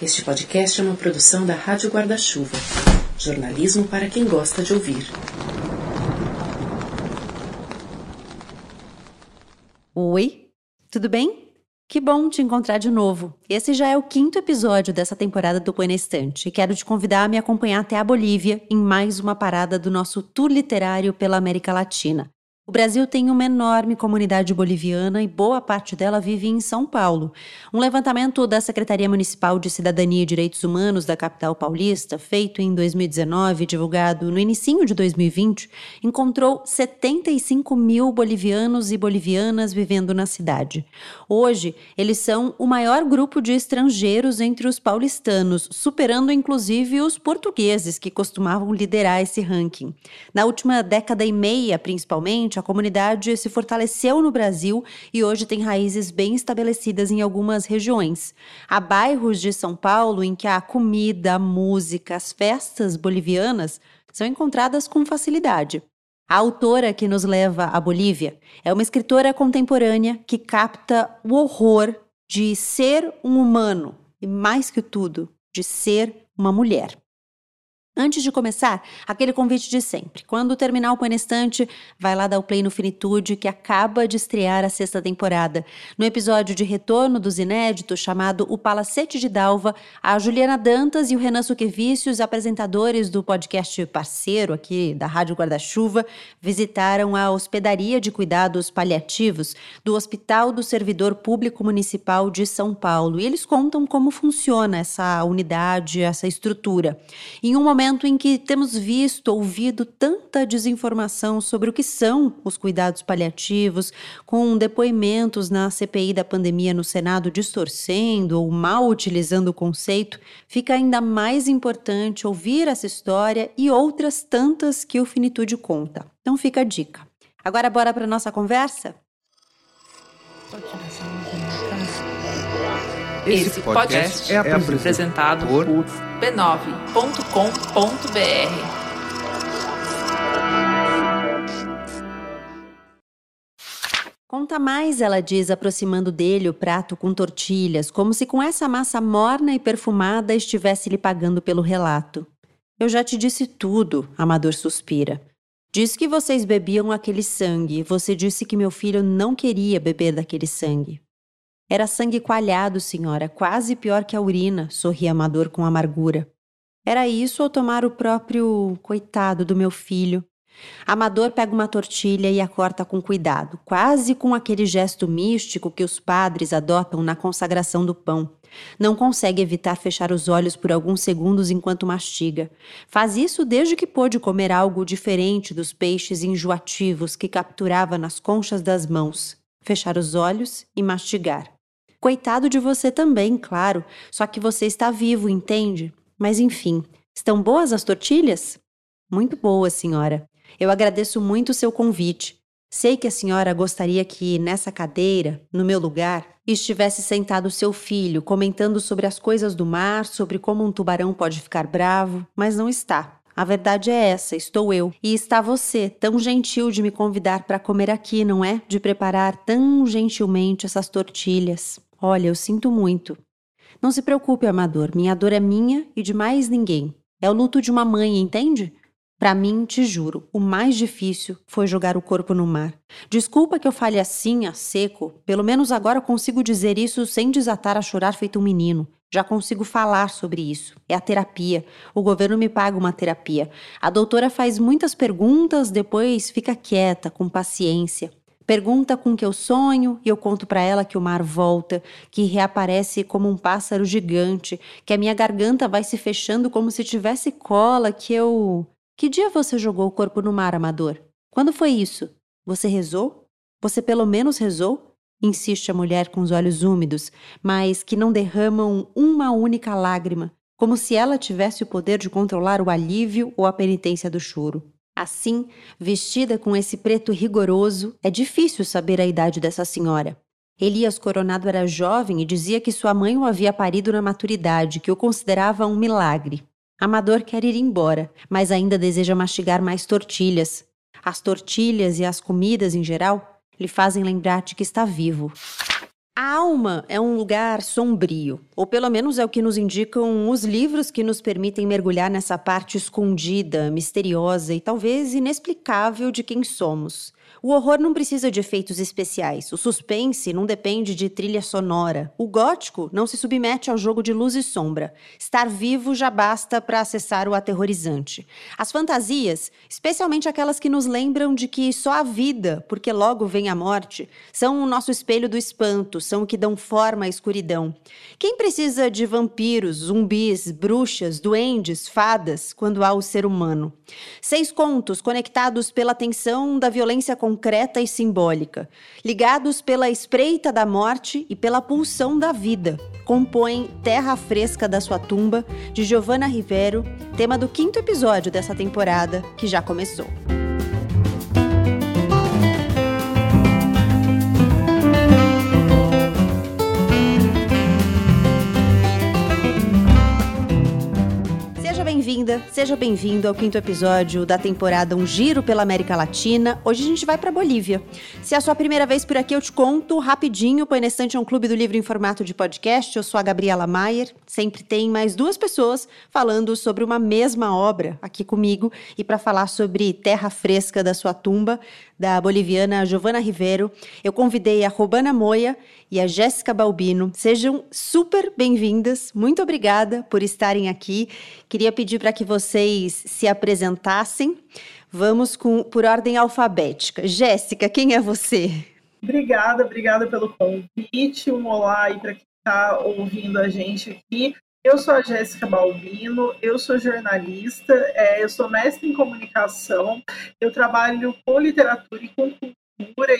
Este podcast é uma produção da Rádio Guarda-Chuva. Jornalismo para quem gosta de ouvir. Oi, tudo bem? Que bom te encontrar de novo. Esse já é o quinto episódio dessa temporada do Põe Estante e quero te convidar a me acompanhar até a Bolívia em mais uma parada do nosso tour literário pela América Latina. O Brasil tem uma enorme comunidade boliviana e boa parte dela vive em São Paulo. Um levantamento da Secretaria Municipal de Cidadania e Direitos Humanos da capital paulista, feito em 2019 e divulgado no início de 2020, encontrou 75 mil bolivianos e bolivianas vivendo na cidade. Hoje, eles são o maior grupo de estrangeiros entre os paulistanos, superando inclusive os portugueses, que costumavam liderar esse ranking. Na última década e meia, principalmente, a comunidade se fortaleceu no Brasil e hoje tem raízes bem estabelecidas em algumas regiões. Há bairros de São Paulo em que a comida, a música, as festas bolivianas são encontradas com facilidade. A autora que nos leva à Bolívia é uma escritora contemporânea que capta o horror de ser um humano e, mais que tudo, de ser uma mulher. Antes de começar, aquele convite de sempre. Quando terminar o Panestante, vai lá dar o play no Finitude, que acaba de estrear a sexta temporada. No episódio de retorno dos inéditos, chamado O Palacete de Dalva, a Juliana Dantas e o Renan Suquevicius, apresentadores do podcast parceiro aqui da Rádio Guarda-Chuva, visitaram a hospedaria de cuidados paliativos do Hospital do Servidor Público Municipal de São Paulo. E eles contam como funciona essa unidade, essa estrutura. Em um momento momento em que temos visto, ouvido tanta desinformação sobre o que são os cuidados paliativos, com depoimentos na CPI da pandemia no Senado distorcendo ou mal utilizando o conceito, fica ainda mais importante ouvir essa história e outras tantas que o Finitude conta. Então fica a dica. Agora bora para nossa conversa? Esse podcast é apresentado por b9.com.br. Conta mais, ela diz, aproximando dele o prato com tortilhas, como se com essa massa morna e perfumada estivesse lhe pagando pelo relato. Eu já te disse tudo, Amador suspira. Diz que vocês bebiam aquele sangue. Você disse que meu filho não queria beber daquele sangue. Era sangue coalhado, senhora, quase pior que a urina, sorria Amador com amargura. Era isso ou tomar o próprio coitado do meu filho? Amador pega uma tortilha e a corta com cuidado, quase com aquele gesto místico que os padres adotam na consagração do pão. Não consegue evitar fechar os olhos por alguns segundos enquanto mastiga. Faz isso desde que pôde comer algo diferente dos peixes enjoativos que capturava nas conchas das mãos. Fechar os olhos e mastigar. Coitado de você também, claro, só que você está vivo, entende? Mas enfim, estão boas as tortilhas? Muito boas, senhora. Eu agradeço muito o seu convite. Sei que a senhora gostaria que, nessa cadeira, no meu lugar, estivesse sentado seu filho, comentando sobre as coisas do mar, sobre como um tubarão pode ficar bravo, mas não está. A verdade é essa, estou eu. E está você, tão gentil de me convidar para comer aqui, não é? De preparar tão gentilmente essas tortilhas. Olha, eu sinto muito. Não se preocupe, amador, minha dor é minha e de mais ninguém. É o luto de uma mãe, entende? Para mim, te juro, o mais difícil foi jogar o corpo no mar. Desculpa que eu fale assim, a seco, pelo menos agora consigo dizer isso sem desatar a chorar feito um menino. Já consigo falar sobre isso. É a terapia. O governo me paga uma terapia. A doutora faz muitas perguntas, depois fica quieta, com paciência. Pergunta com que eu sonho e eu conto para ela que o mar volta, que reaparece como um pássaro gigante, que a minha garganta vai se fechando como se tivesse cola, que eu. Que dia você jogou o corpo no mar, amador? Quando foi isso? Você rezou? Você pelo menos rezou? Insiste a mulher com os olhos úmidos, mas que não derramam uma única lágrima, como se ela tivesse o poder de controlar o alívio ou a penitência do choro. Assim, vestida com esse preto rigoroso, é difícil saber a idade dessa senhora. Elias Coronado era jovem e dizia que sua mãe o havia parido na maturidade, que o considerava um milagre. Amador quer ir embora, mas ainda deseja mastigar mais tortilhas. As tortilhas e as comidas em geral lhe fazem lembrar de que está vivo. A alma é um lugar sombrio, ou pelo menos é o que nos indicam os livros que nos permitem mergulhar nessa parte escondida, misteriosa e talvez inexplicável de quem somos. O horror não precisa de efeitos especiais. O suspense não depende de trilha sonora. O gótico não se submete ao jogo de luz e sombra. Estar vivo já basta para acessar o aterrorizante. As fantasias, especialmente aquelas que nos lembram de que só a vida, porque logo vem a morte, são o nosso espelho do espanto, são o que dão forma à escuridão. Quem precisa de vampiros, zumbis, bruxas, duendes, fadas, quando há o ser humano? Seis contos conectados pela tensão da violência com concreta e simbólica, ligados pela espreita da morte e pela pulsão da vida. Compõem Terra Fresca da Sua Tumba, de Giovanna Rivero, tema do quinto episódio dessa temporada, que já começou. Seja bem-vindo ao quinto episódio da temporada Um Giro pela América Latina. Hoje a gente vai para Bolívia. Se é a sua primeira vez por aqui, eu te conto rapidinho. O Painestante é um clube do livro em formato de podcast. Eu sou a Gabriela Maier. Sempre tem mais duas pessoas falando sobre uma mesma obra aqui comigo e para falar sobre Terra Fresca da Sua Tumba, da boliviana Giovana Rivero. Eu convidei a Robana Moia e a Jéssica Balbino. Sejam super bem-vindas. Muito obrigada por estarem aqui. Queria pedir para que vocês se apresentassem. Vamos com, por ordem alfabética. Jéssica, quem é você? Obrigada, obrigada pelo convite. Um olá aí para quem está ouvindo a gente aqui. Eu sou a Jéssica Balbino, eu sou jornalista, é, eu sou mestre em comunicação, eu trabalho com literatura e com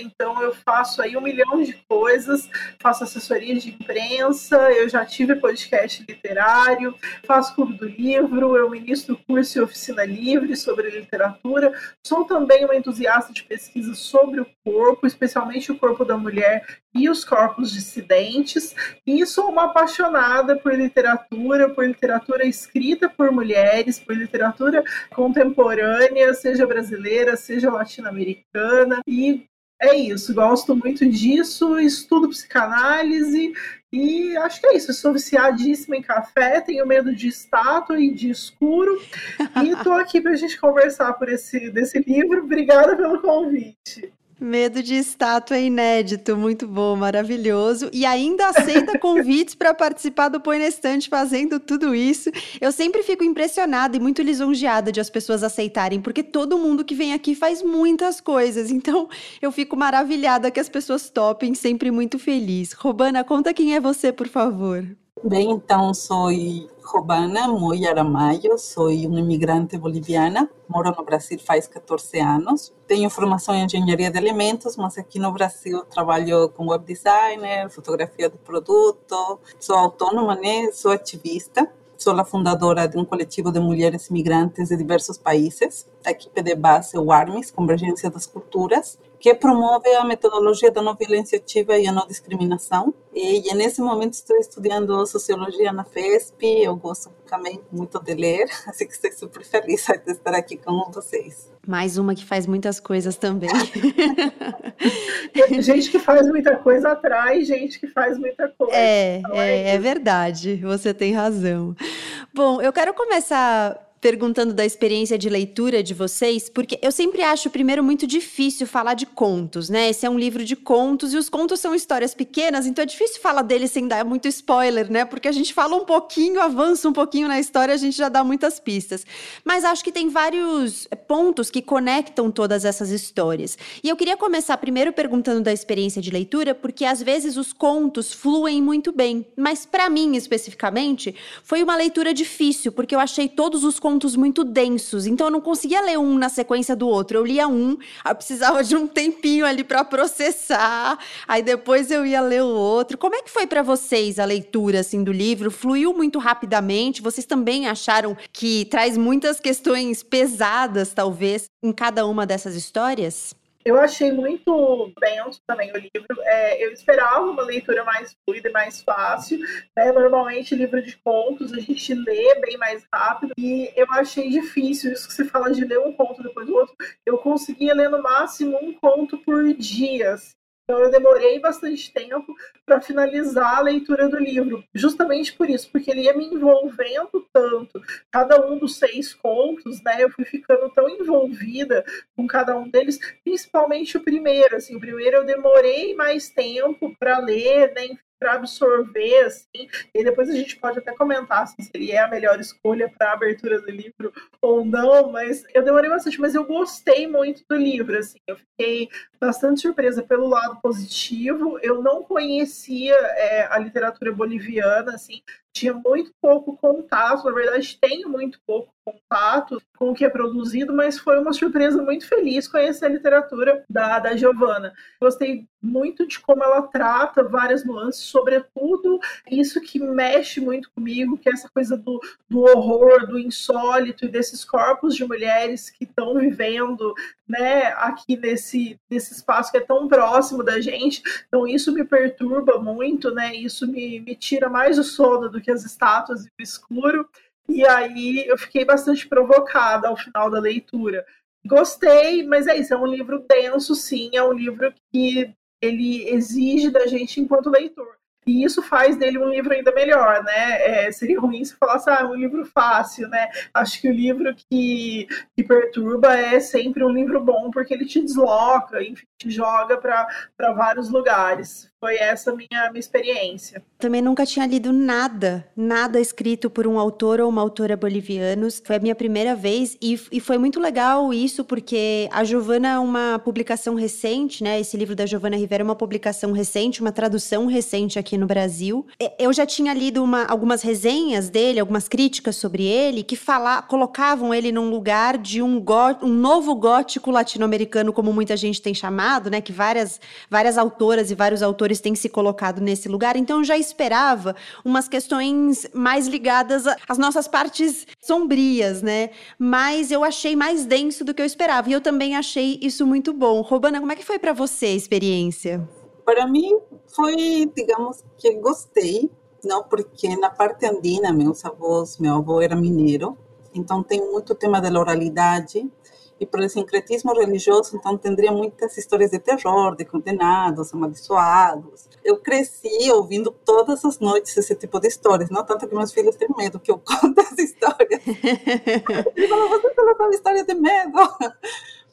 então eu faço aí um milhão de coisas, faço assessoria de imprensa, eu já tive podcast literário, faço clube do livro, eu ministro curso e oficina livre sobre literatura, sou também uma entusiasta de pesquisa sobre o corpo, especialmente o corpo da mulher e os corpos dissidentes, e sou uma apaixonada por literatura, por literatura escrita por mulheres, por literatura contemporânea, seja brasileira, seja latino-americana, e é isso, gosto muito disso, estudo psicanálise e acho que é isso. Sou viciadíssima em café, tenho medo de estátua e de escuro. e estou aqui para a gente conversar por esse desse livro. Obrigada pelo convite. Medo de estátua é inédito, muito bom, maravilhoso. E ainda aceita convites para participar do Põe na Estante fazendo tudo isso. Eu sempre fico impressionada e muito lisonjeada de as pessoas aceitarem, porque todo mundo que vem aqui faz muitas coisas. Então, eu fico maravilhada que as pessoas topem, sempre muito feliz. Robana, conta quem é você, por favor. Bem, então, sou Robana Moy Aramayo, sou uma imigrante boliviana, moro no Brasil faz 14 anos. Tenho formação em engenharia de alimentos, mas aqui no Brasil trabalho como web designer, fotografia do produto, sou autônoma, né? sou ativista. Sou a fundadora de um coletivo de mulheres imigrantes de diversos países. Equipe de base o ARMIS, Convergência das Culturas, que promove a metodologia da não violência ativa e a não discriminação. E, e nesse momento estou estudando sociologia na FESP, eu gosto também muito de ler, assim que estou super feliz de estar aqui com vocês. Mais uma que faz muitas coisas também. gente que faz muita coisa atrás, gente que faz muita coisa. É, então é, é, é verdade, você tem razão. Bom, eu quero começar perguntando da experiência de leitura de vocês, porque eu sempre acho, primeiro, muito difícil falar de contos, né? Esse é um livro de contos e os contos são histórias pequenas, então é difícil falar deles sem dar muito spoiler, né? Porque a gente fala um pouquinho, avança um pouquinho na história, a gente já dá muitas pistas. Mas acho que tem vários pontos que conectam todas essas histórias. E eu queria começar primeiro perguntando da experiência de leitura, porque às vezes os contos fluem muito bem, mas para mim especificamente, foi uma leitura difícil, porque eu achei todos os contos muito densos, então eu não conseguia ler um na sequência do outro. Eu lia um, eu precisava de um tempinho ali para processar, aí depois eu ia ler o outro. Como é que foi para vocês a leitura assim do livro? Fluiu muito rapidamente? Vocês também acharam que traz muitas questões pesadas, talvez, em cada uma dessas histórias? Eu achei muito denso também o livro. É, eu esperava uma leitura mais fluida e mais fácil. Né? Normalmente, livro de contos a gente lê bem mais rápido. E eu achei difícil isso que você fala de ler um conto depois do outro. Eu conseguia ler no máximo um conto por dia. Assim. Então eu demorei bastante tempo para finalizar a leitura do livro, justamente por isso, porque ele ia me envolvendo tanto. Cada um dos seis contos, né? Eu fui ficando tão envolvida com cada um deles, principalmente o primeiro. Assim, o primeiro eu demorei mais tempo para ler, né? Para absorver, assim, e depois a gente pode até comentar assim, se ele é a melhor escolha para a abertura do livro ou não, mas eu demorei bastante, mas eu gostei muito do livro, assim, eu fiquei bastante surpresa pelo lado positivo, eu não conhecia é, a literatura boliviana, assim, tinha muito pouco contato, na verdade tenho muito pouco contato com o que é produzido, mas foi uma surpresa muito feliz conhecer a literatura da, da Giovanna. Gostei muito de como ela trata várias nuances, sobretudo isso que mexe muito comigo, que é essa coisa do, do horror, do insólito e desses corpos de mulheres que estão vivendo né, aqui nesse, nesse espaço que é tão próximo da gente. Então isso me perturba muito, né? Isso me, me tira mais o sono do que as estátuas e o escuro. E aí eu fiquei bastante provocada ao final da leitura. Gostei, mas é isso, é um livro denso, sim, é um livro que ele exige da gente enquanto leitor. E isso faz dele um livro ainda melhor, né? É, seria ruim se falasse, ah, é um livro fácil, né? Acho que o livro que, que perturba é sempre um livro bom, porque ele te desloca, enfim, joga para vários lugares. Foi essa minha, minha experiência. Também nunca tinha lido nada, nada escrito por um autor ou uma autora bolivianos. Foi a minha primeira vez e, e foi muito legal isso, porque a Giovana é uma publicação recente, né? Esse livro da Giovana Rivera é uma publicação recente, uma tradução recente aqui no Brasil. Eu já tinha lido uma, algumas resenhas dele, algumas críticas sobre ele, que fala, colocavam ele num lugar de um, um novo gótico latino-americano, como muita gente tem chamado, né? Que várias, várias autoras e vários autores têm se colocado nesse lugar. Então eu já esperava umas questões mais ligadas às nossas partes sombrias, né? Mas eu achei mais denso do que eu esperava. E eu também achei isso muito bom. Robana, como é que foi para você a experiência? Para mim foi, digamos, que gostei, não porque na parte andina meus avós, meu avô era mineiro, então tem muito tema da oralidade e por sincretismo religioso, então tendria muitas histórias de terror, de condenados, amaldiçoados. Eu cresci ouvindo todas as noites esse tipo de histórias, não tanto que meus filhos têm medo que eu conte as histórias. Ele falou, você está história de medo.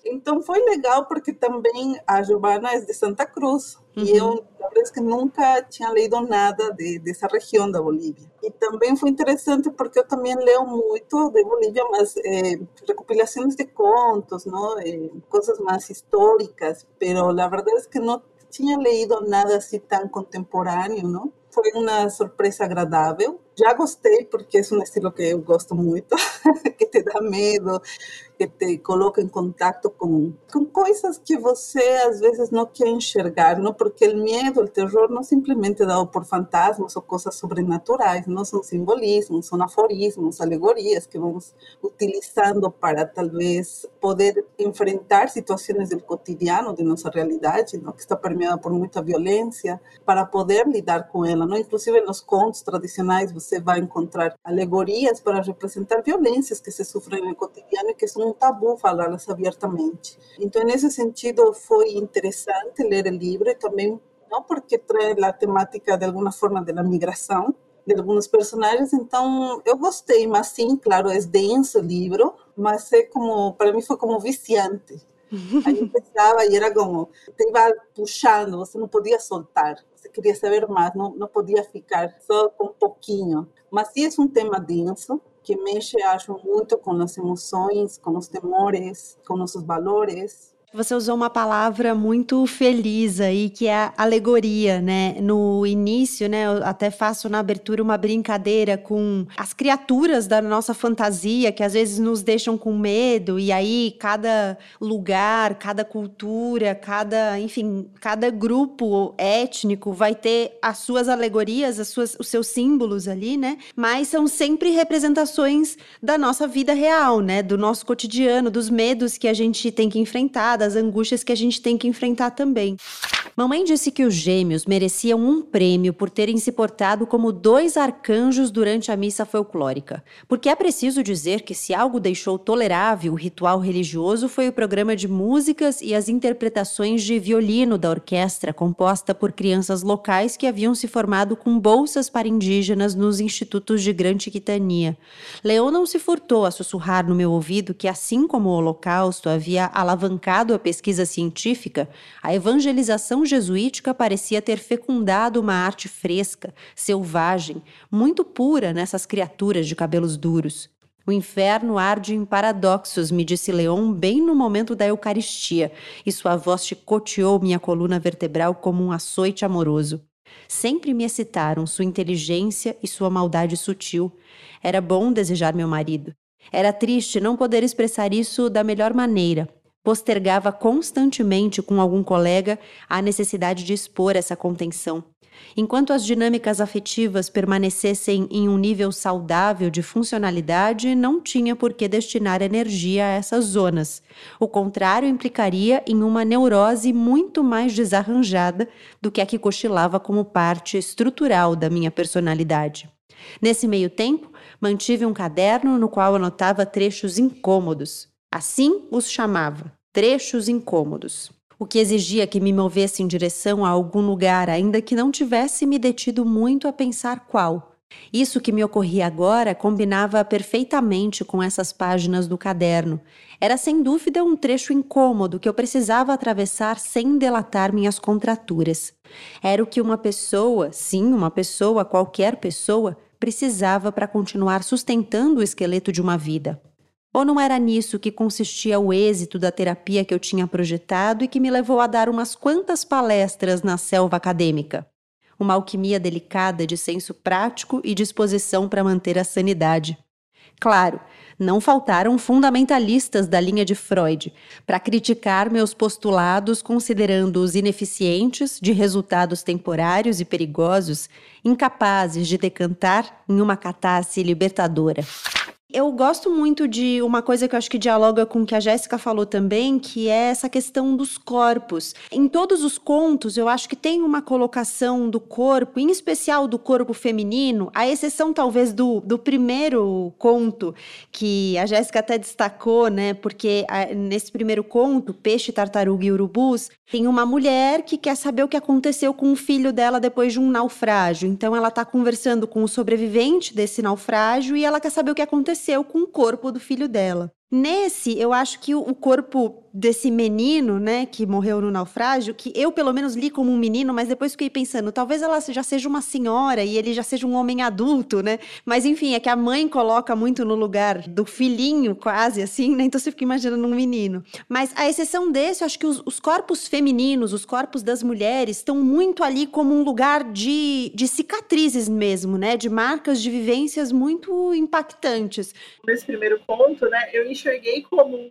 Então foi legal porque também a Giovana é de Santa Cruz uhum. e eu, a verdade que nunca tinha lido nada de, dessa região da Bolívia. E também foi interessante porque eu também leio muito de Bolívia, mas é, recopilações de contos, não, é, coisas mais históricas, mas a verdade é que não tinha leído nada assim tão contemporâneo, não? Foi uma surpresa agradável. Já gostei porque é um estilo que eu gosto muito, que te dá medo, que te coloca em contato com, com coisas que você às vezes não quer enxergar, não? Porque o medo, o terror não simplesmente é dado por fantasmas ou coisas sobrenaturais, não são simbolismos, são aforismos, alegorias que vamos utilizando para talvez poder enfrentar situações do cotidiano de nossa realidade, não? que está permeada por muita violência, para poder lidar com ela, não? Inclusive nos contos tradicionais você vai encontrar alegorias para representar violências que se sofrem no cotidiano e que são um tabu falá-las abertamente. Então, nesse sentido, foi interessante ler o livro e também não porque traz a temática de alguma forma da migração de alguns personagens, então eu gostei, mas sim, claro, é denso o livro, mas é como, para mim foi como viciante. Aí eu pensava e era como, te iba puxando, você não podia soltar, queria saber mais, não, não podia ficar só com um pouquinho. Mas sim, é um tema denso, que mexe, acho, muito com as emoções, com os temores, com nossos valores. Você usou uma palavra muito feliz aí, que é alegoria, né? No início, né, eu até faço na abertura uma brincadeira com as criaturas da nossa fantasia, que às vezes nos deixam com medo, e aí cada lugar, cada cultura, cada, enfim, cada grupo étnico vai ter as suas alegorias, as suas, os seus símbolos ali, né? Mas são sempre representações da nossa vida real, né? Do nosso cotidiano, dos medos que a gente tem que enfrentar, das angústias que a gente tem que enfrentar também. Mamãe disse que os gêmeos mereciam um prêmio por terem se portado como dois arcanjos durante a missa folclórica. Porque é preciso dizer que se algo deixou tolerável o ritual religioso foi o programa de músicas e as interpretações de violino da orquestra composta por crianças locais que haviam se formado com bolsas para indígenas nos institutos de grande quitania. Leon não se furtou a sussurrar no meu ouvido que, assim como o Holocausto havia alavancado a pesquisa científica, a evangelização jesuítica parecia ter fecundado uma arte fresca, selvagem, muito pura nessas criaturas de cabelos duros. O inferno arde em paradoxos, me disse Leon bem no momento da Eucaristia, e sua voz chicoteou minha coluna vertebral como um açoite amoroso. Sempre me excitaram sua inteligência e sua maldade sutil. Era bom desejar meu marido. Era triste não poder expressar isso da melhor maneira, postergava constantemente com algum colega a necessidade de expor essa contenção. Enquanto as dinâmicas afetivas permanecessem em um nível saudável de funcionalidade, não tinha por que destinar energia a essas zonas. O contrário implicaria em uma neurose muito mais desarranjada do que a que cochilava como parte estrutural da minha personalidade. Nesse meio tempo, mantive um caderno no qual anotava trechos incômodos, Assim os chamava, trechos incômodos. O que exigia que me movesse em direção a algum lugar, ainda que não tivesse me detido muito a pensar qual. Isso que me ocorria agora combinava perfeitamente com essas páginas do caderno. Era sem dúvida um trecho incômodo que eu precisava atravessar sem delatar minhas contraturas. Era o que uma pessoa, sim, uma pessoa, qualquer pessoa, precisava para continuar sustentando o esqueleto de uma vida. Ou não era nisso que consistia o êxito da terapia que eu tinha projetado e que me levou a dar umas quantas palestras na selva acadêmica? Uma alquimia delicada de senso prático e disposição para manter a sanidade. Claro, não faltaram fundamentalistas da linha de Freud para criticar meus postulados, considerando-os ineficientes, de resultados temporários e perigosos, incapazes de decantar em uma catarse libertadora eu gosto muito de uma coisa que eu acho que dialoga com o que a Jéssica falou também, que é essa questão dos corpos. Em todos os contos, eu acho que tem uma colocação do corpo, em especial do corpo feminino, a exceção talvez do, do primeiro conto, que a Jéssica até destacou, né? Porque a, nesse primeiro conto, Peixe, Tartaruga e Urubus, tem uma mulher que quer saber o que aconteceu com o filho dela depois de um naufrágio. Então ela está conversando com o sobrevivente desse naufrágio e ela quer saber o que aconteceu aconteceu com o corpo do filho dela. Nesse, eu acho que o corpo desse menino, né, que morreu no naufrágio, que eu pelo menos li como um menino, mas depois fiquei pensando, talvez ela já seja uma senhora e ele já seja um homem adulto, né? Mas enfim, é que a mãe coloca muito no lugar do filhinho, quase assim, né? Então você fica imaginando um menino. Mas a exceção desse, eu acho que os, os corpos femininos, os corpos das mulheres, estão muito ali como um lugar de, de cicatrizes mesmo, né? De marcas de vivências muito impactantes. Nesse primeiro ponto, né, eu enxerguei como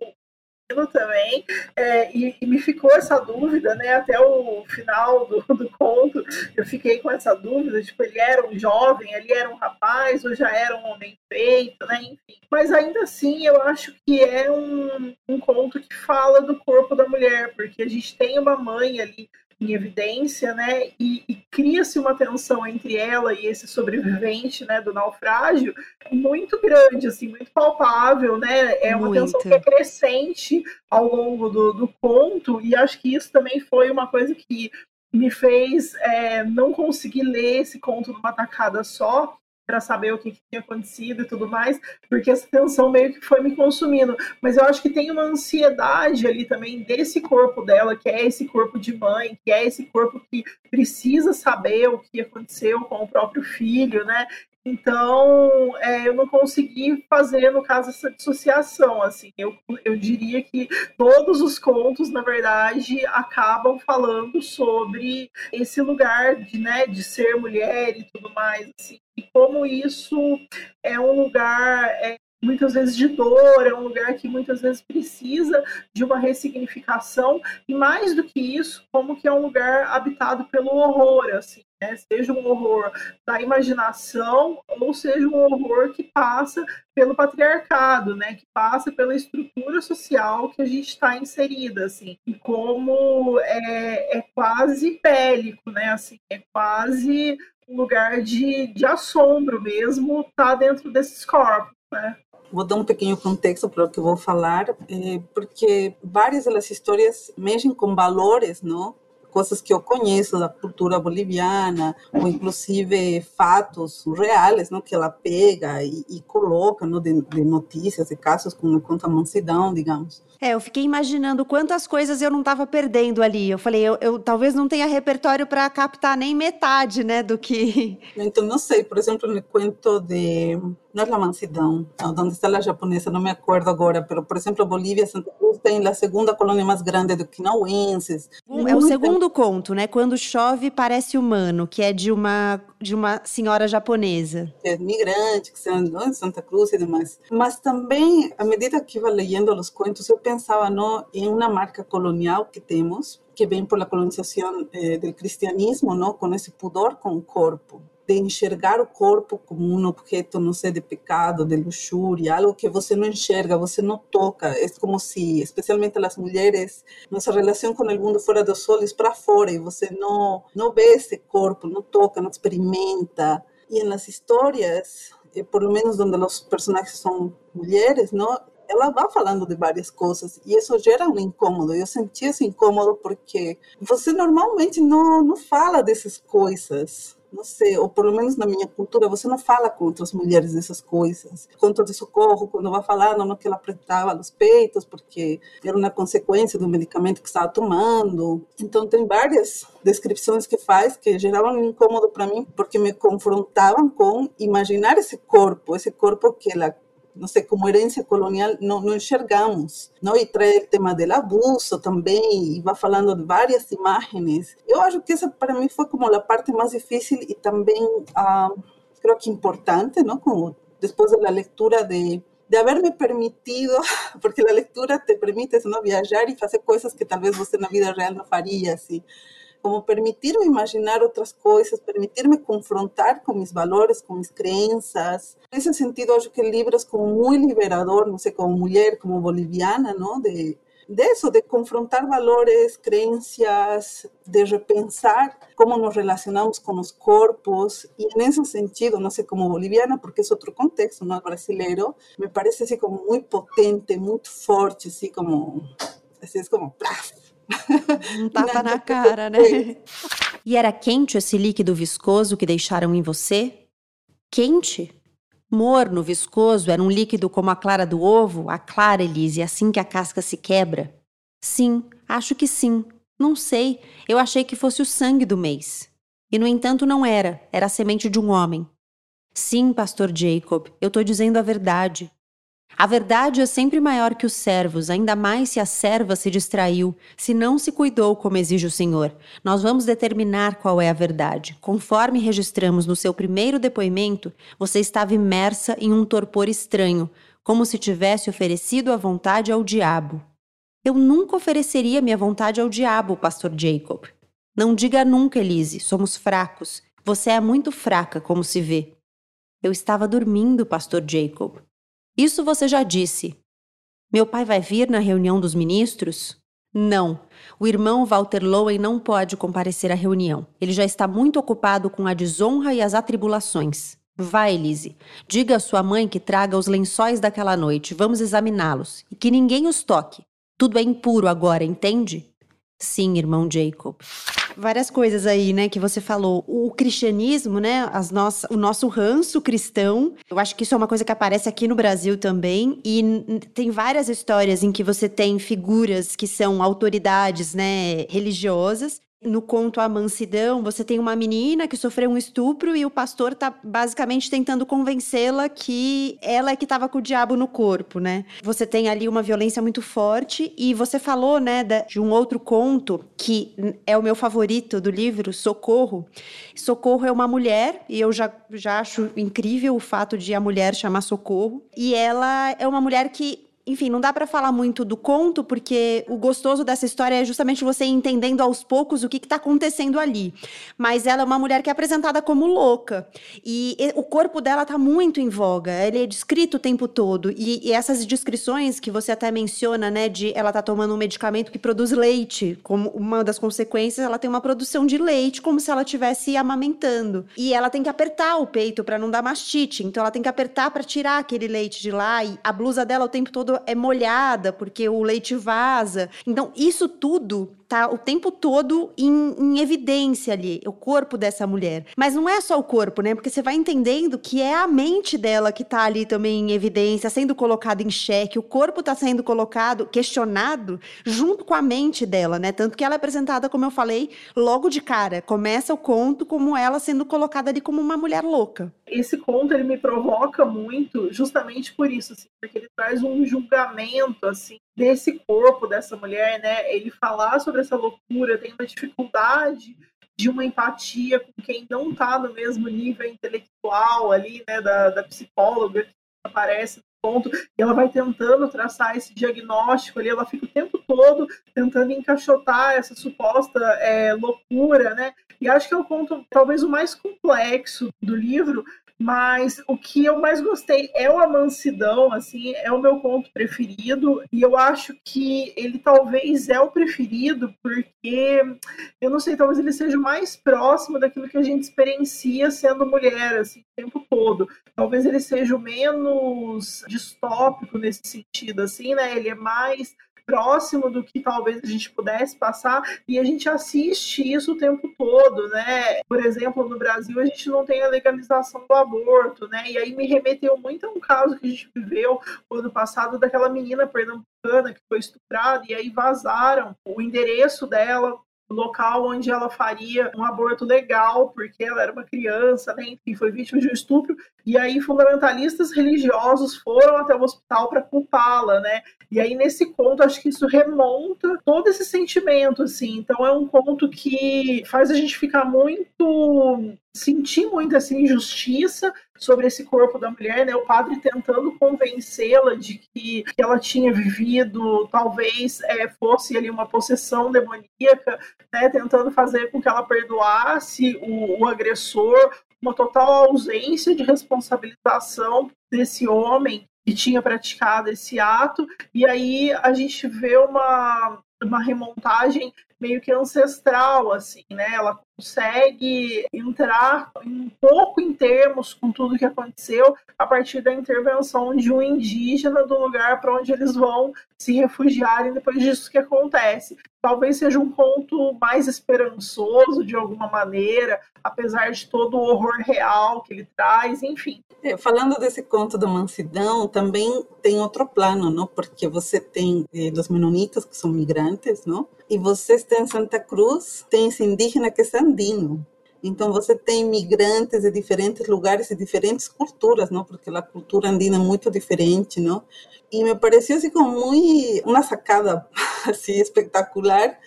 também, é, e, e, me ficou essa dúvida, né, até o final do, do conto, eu fiquei com essa dúvida, tipo, ele era um jovem, ele era um rapaz, ou já era um homem feito, né, enfim. Mas ainda assim, eu acho que é um, um conto que fala do corpo da mulher, porque a gente tem uma mãe ali em evidência, né? E, e cria-se uma tensão entre ela e esse sobrevivente, né, do naufrágio, muito grande, assim, muito palpável, né? É uma muito. tensão que é crescente ao longo do, do conto e acho que isso também foi uma coisa que me fez é, não conseguir ler esse conto numa tacada só, para saber o que, que, tinha acontecido e tudo mais, porque essa tensão meio que foi me consumindo. Mas eu acho que tem uma ansiedade ali também desse corpo dela, que é esse corpo de mãe, que é esse corpo que precisa saber o que aconteceu com o próprio filho, né? Então, é, eu não consegui fazer, no caso, essa dissociação. Assim, eu, eu diria que todos os contos, na verdade, acabam falando sobre esse lugar de, né, de ser mulher e tudo mais. Assim, e como isso é um lugar é, muitas vezes de dor, é um lugar que muitas vezes precisa de uma ressignificação, e mais do que isso, como que é um lugar habitado pelo horror, assim, né? Seja um horror da imaginação ou seja um horror que passa pelo patriarcado, né? Que passa pela estrutura social que a gente está inserida, assim, e como é, é quase bélico, né? Assim, é quase um lugar de, de assombro mesmo tá dentro desses corpos, né? Vou dar um pequeno contexto para o que vou falar, eh, porque várias das histórias mexem com valores, não? Coisas que eu conheço da cultura boliviana, ou inclusive fatos reais, não, que ela pega e, e coloca, não, de, de notícias e casos como conta mansidão, digamos. É, eu fiquei imaginando quantas coisas eu não estava perdendo ali. Eu falei, eu, eu talvez não tenha repertório para captar nem metade, né, do que. Então, não sei, por exemplo, no conto de. Não é a mansidão, onde está a japonesa, não me acordo agora, mas, por exemplo, Bolívia, Santa Cruz tem a segunda colônia mais grande do quinauenses. É o segundo conto, né? Quando chove parece humano, que é de uma de uma senhora japonesa. É migrante, que são em Santa Cruz e demais. Mas também, à medida que iba lendo os contos, eu pensava no, em uma marca colonial que temos, que vem por la colonização eh, do cristianismo, não, com esse pudor com o corpo de enxergar o corpo como um objeto, não sei, de pecado, de luxúria, algo que você não enxerga, você não toca. É como se, especialmente as mulheres, nossa relação com o mundo fora dos olhos para fora, e você não, não vê esse corpo, não toca, não experimenta. E nas histórias, por menos onde os personagens são mulheres, não, ela vai falando de várias coisas e isso gera um incômodo. Eu senti esse incômodo porque você normalmente não, não fala dessas coisas não sei, ou pelo menos na minha cultura, você não fala com outras mulheres dessas coisas. Conta de socorro, quando vai falar, não que ela apertava os peitos, porque era uma consequência do medicamento que estava tomando. Então, tem várias descrições que faz que geravam um incômodo para mim, porque me confrontavam com imaginar esse corpo, esse corpo que ela não sei, como herança colonial, não, não enxergamos. Não? E traz o tema do abuso também, e vai falando de várias imagens. Eu acho que essa, para mim, foi como a parte mais difícil e também, ah, creo que importante, não? Como depois da leitura de de haberme permitido, porque a leitura te permite não viajar e fazer coisas que talvez você na vida real não faria, assim como permitir-me imaginar outras coisas, permitir-me confrontar com meus valores, com minhas crenças. Nesse sentido, acho que livros como muito liberador, não sei, como mulher, como boliviana, não, de de eso, de confrontar valores, crenças, de repensar como nos relacionamos com os corpos. E nesse sentido, não sei, como boliviana, porque é outro contexto, não é brasileiro, me parece assim como muito potente, muito forte, assim como, assim, é como, um tapa na cara, né? E era quente esse líquido viscoso que deixaram em você? Quente? Morno, viscoso, era um líquido como a clara do ovo? A clara, Elise, assim que a casca se quebra? Sim, acho que sim. Não sei, eu achei que fosse o sangue do mês. E no entanto não era, era a semente de um homem. Sim, pastor Jacob, eu estou dizendo a verdade. A verdade é sempre maior que os servos, ainda mais se a serva se distraiu, se não se cuidou como exige o Senhor. Nós vamos determinar qual é a verdade. Conforme registramos no seu primeiro depoimento, você estava imersa em um torpor estranho, como se tivesse oferecido a vontade ao diabo. Eu nunca ofereceria minha vontade ao diabo, pastor Jacob. Não diga nunca, Elise, somos fracos. Você é muito fraca, como se vê. Eu estava dormindo, pastor Jacob. Isso você já disse. Meu pai vai vir na reunião dos ministros? Não. O irmão Walter Lowen não pode comparecer à reunião. Ele já está muito ocupado com a desonra e as atribulações. Vá, Elise. Diga à sua mãe que traga os lençóis daquela noite. Vamos examiná-los. E que ninguém os toque. Tudo é impuro agora, entende? Sim, irmão Jacob. Várias coisas aí, né, que você falou. O cristianismo, né, as nossas, o nosso ranço cristão. Eu acho que isso é uma coisa que aparece aqui no Brasil também. E tem várias histórias em que você tem figuras que são autoridades, né, religiosas no conto A Mansidão, você tem uma menina que sofreu um estupro e o pastor tá basicamente tentando convencê-la que ela é que estava com o diabo no corpo, né? Você tem ali uma violência muito forte e você falou, né, de um outro conto que é o meu favorito do livro, Socorro. Socorro é uma mulher e eu já, já acho incrível o fato de a mulher chamar Socorro. E ela é uma mulher que enfim, não dá para falar muito do conto, porque o gostoso dessa história é justamente você entendendo aos poucos o que, está acontecendo ali. Mas ela é uma mulher que é apresentada como louca. E, o corpo dela está muito em voga. Ele é descrito o tempo todo. E, e, essas descrições que você até menciona, né, de ela tá tomando um medicamento que produz leite, como uma das consequências, ela tem uma produção de leite, como se ela estivesse amamentando. E ela tem que apertar o peito para não dar mastite. Então ela tem que apertar para tirar aquele leite de lá. E a blusa dela o tempo todo é molhada porque o leite vaza. Então, isso tudo tá o tempo todo em, em, evidência ali, o corpo dessa mulher. Mas não é só o corpo, né? Porque você vai entendendo que é a mente dela que tá ali também em evidência, sendo colocada em xeque, o corpo tá sendo colocado, questionado, junto com a mente dela, né? Tanto que ela é apresentada, como eu falei, logo de cara. Começa o conto como ela sendo colocada ali como uma mulher louca. Esse conto, ele me provoca muito justamente por isso, assim, porque ele traz um julgamento, assim, desse corpo dessa mulher, né? Ele falar sobre essa loucura, tem uma dificuldade de uma empatia com quem não está no mesmo nível intelectual ali, né, da, da psicóloga que aparece no ponto, e ela vai tentando traçar esse diagnóstico ali, ela fica o tempo todo tentando encaixotar essa suposta é, loucura, né, e acho que é o ponto talvez o mais complexo do livro, mas o que eu mais gostei é o A Mansidão, assim, é o meu conto preferido, e eu acho que ele talvez é o preferido porque, eu não sei, talvez ele seja mais próximo daquilo que a gente experiencia sendo mulher, assim, o tempo todo. Talvez ele seja o menos distópico nesse sentido, assim, né? Ele é mais próximo do que talvez a gente pudesse passar e a gente assiste isso o tempo todo, né? Por exemplo, no Brasil a gente não tem a legalização do aborto, né? E aí me remeteu muito a um caso que a gente viveu no ano passado daquela menina pernambucana que foi estuprada e aí vazaram o endereço dela local onde ela faria um aborto legal, porque ela era uma criança, né, enfim, foi vítima de um estupro, e aí fundamentalistas religiosos foram até o hospital para culpá-la, né? E aí nesse conto acho que isso remonta todo esse sentimento, assim. Então é um conto que faz a gente ficar muito sentir muita assim, injustiça sobre esse corpo da mulher, né? O padre tentando convencê-la de que, que, ela tinha vivido, talvez é, fosse ali uma possessão demoníaca, né? Tentando fazer com que ela perdoasse o, o agressor, uma total ausência de responsabilização desse homem que tinha praticado esse ato, e aí a gente vê uma, uma remontagem meio que ancestral, assim, né? Ela consegue entrar um pouco em termos com tudo que aconteceu a partir da intervenção de um indígena do lugar para onde eles vão se refugiarem depois disso que acontece. Talvez seja um conto mais esperançoso de alguma maneira, apesar de todo o horror real que ele traz, enfim. É, falando desse conto da mansidão, também tem outro plano, não? Porque você tem os menonitas que são migrantes, não? E vocês têm Santa Cruz, tem esse indígena que é andino. Então você tem imigrantes de diferentes lugares e diferentes culturas, não? Porque a cultura andina é muito diferente, não? E me pareceu assim como muito uma sacada assim espetacular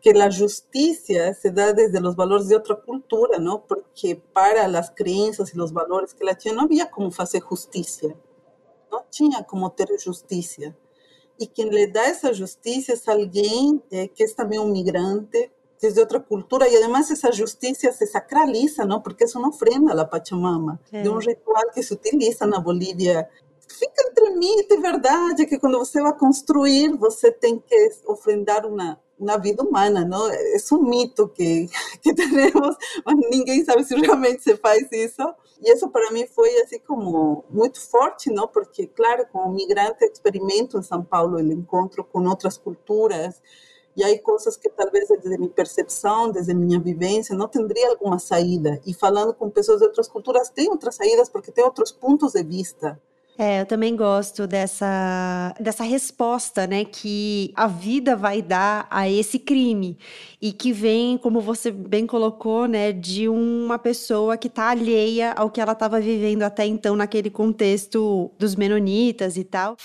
que a justiça se dá desde os valores de outra cultura, não? Porque para as crenças e os valores que ela tinha não havia como fazer justiça, não tinha como ter justiça. E quem lhe dá essa justiça é alguém é, que é também um migrante, de outra cultura e además essa justiça se sacraliza, não? Porque é uma ofrenda à Pachamama, é. de um ritual que se utiliza na Bolívia. Fica entre mito e verdade que quando você vai construir, você tem que ofrendar uma uma vida humana, não? É um mito que, que temos, mas ninguém sabe se realmente se faz isso. E isso para mim foi assim como muito forte, não? Porque claro, como migrante experimento em São Paulo o encontro com outras culturas, e aí coisas que talvez desde minha percepção, desde minha vivência, não teria alguma saída. E falando com pessoas de outras culturas, tem outras saídas porque tem outros pontos de vista. É, eu também gosto dessa, dessa resposta, né, que a vida vai dar a esse crime e que vem, como você bem colocou, né, de uma pessoa que está alheia ao que ela estava vivendo até então naquele contexto dos menonitas e tal,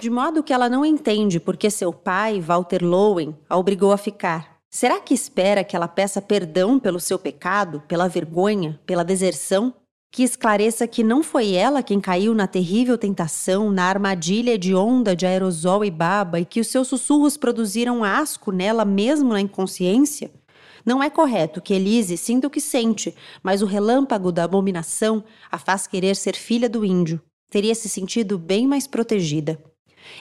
de modo que ela não entende porque seu pai, Walter Lowen, a obrigou a ficar. Será que espera que ela peça perdão pelo seu pecado, pela vergonha, pela deserção? Que esclareça que não foi ela quem caiu na terrível tentação, na armadilha de onda de aerosol e baba e que os seus sussurros produziram asco nela mesmo na inconsciência? Não é correto que Elise sinta o que sente, mas o relâmpago da abominação a faz querer ser filha do índio. Teria se sentido bem mais protegida.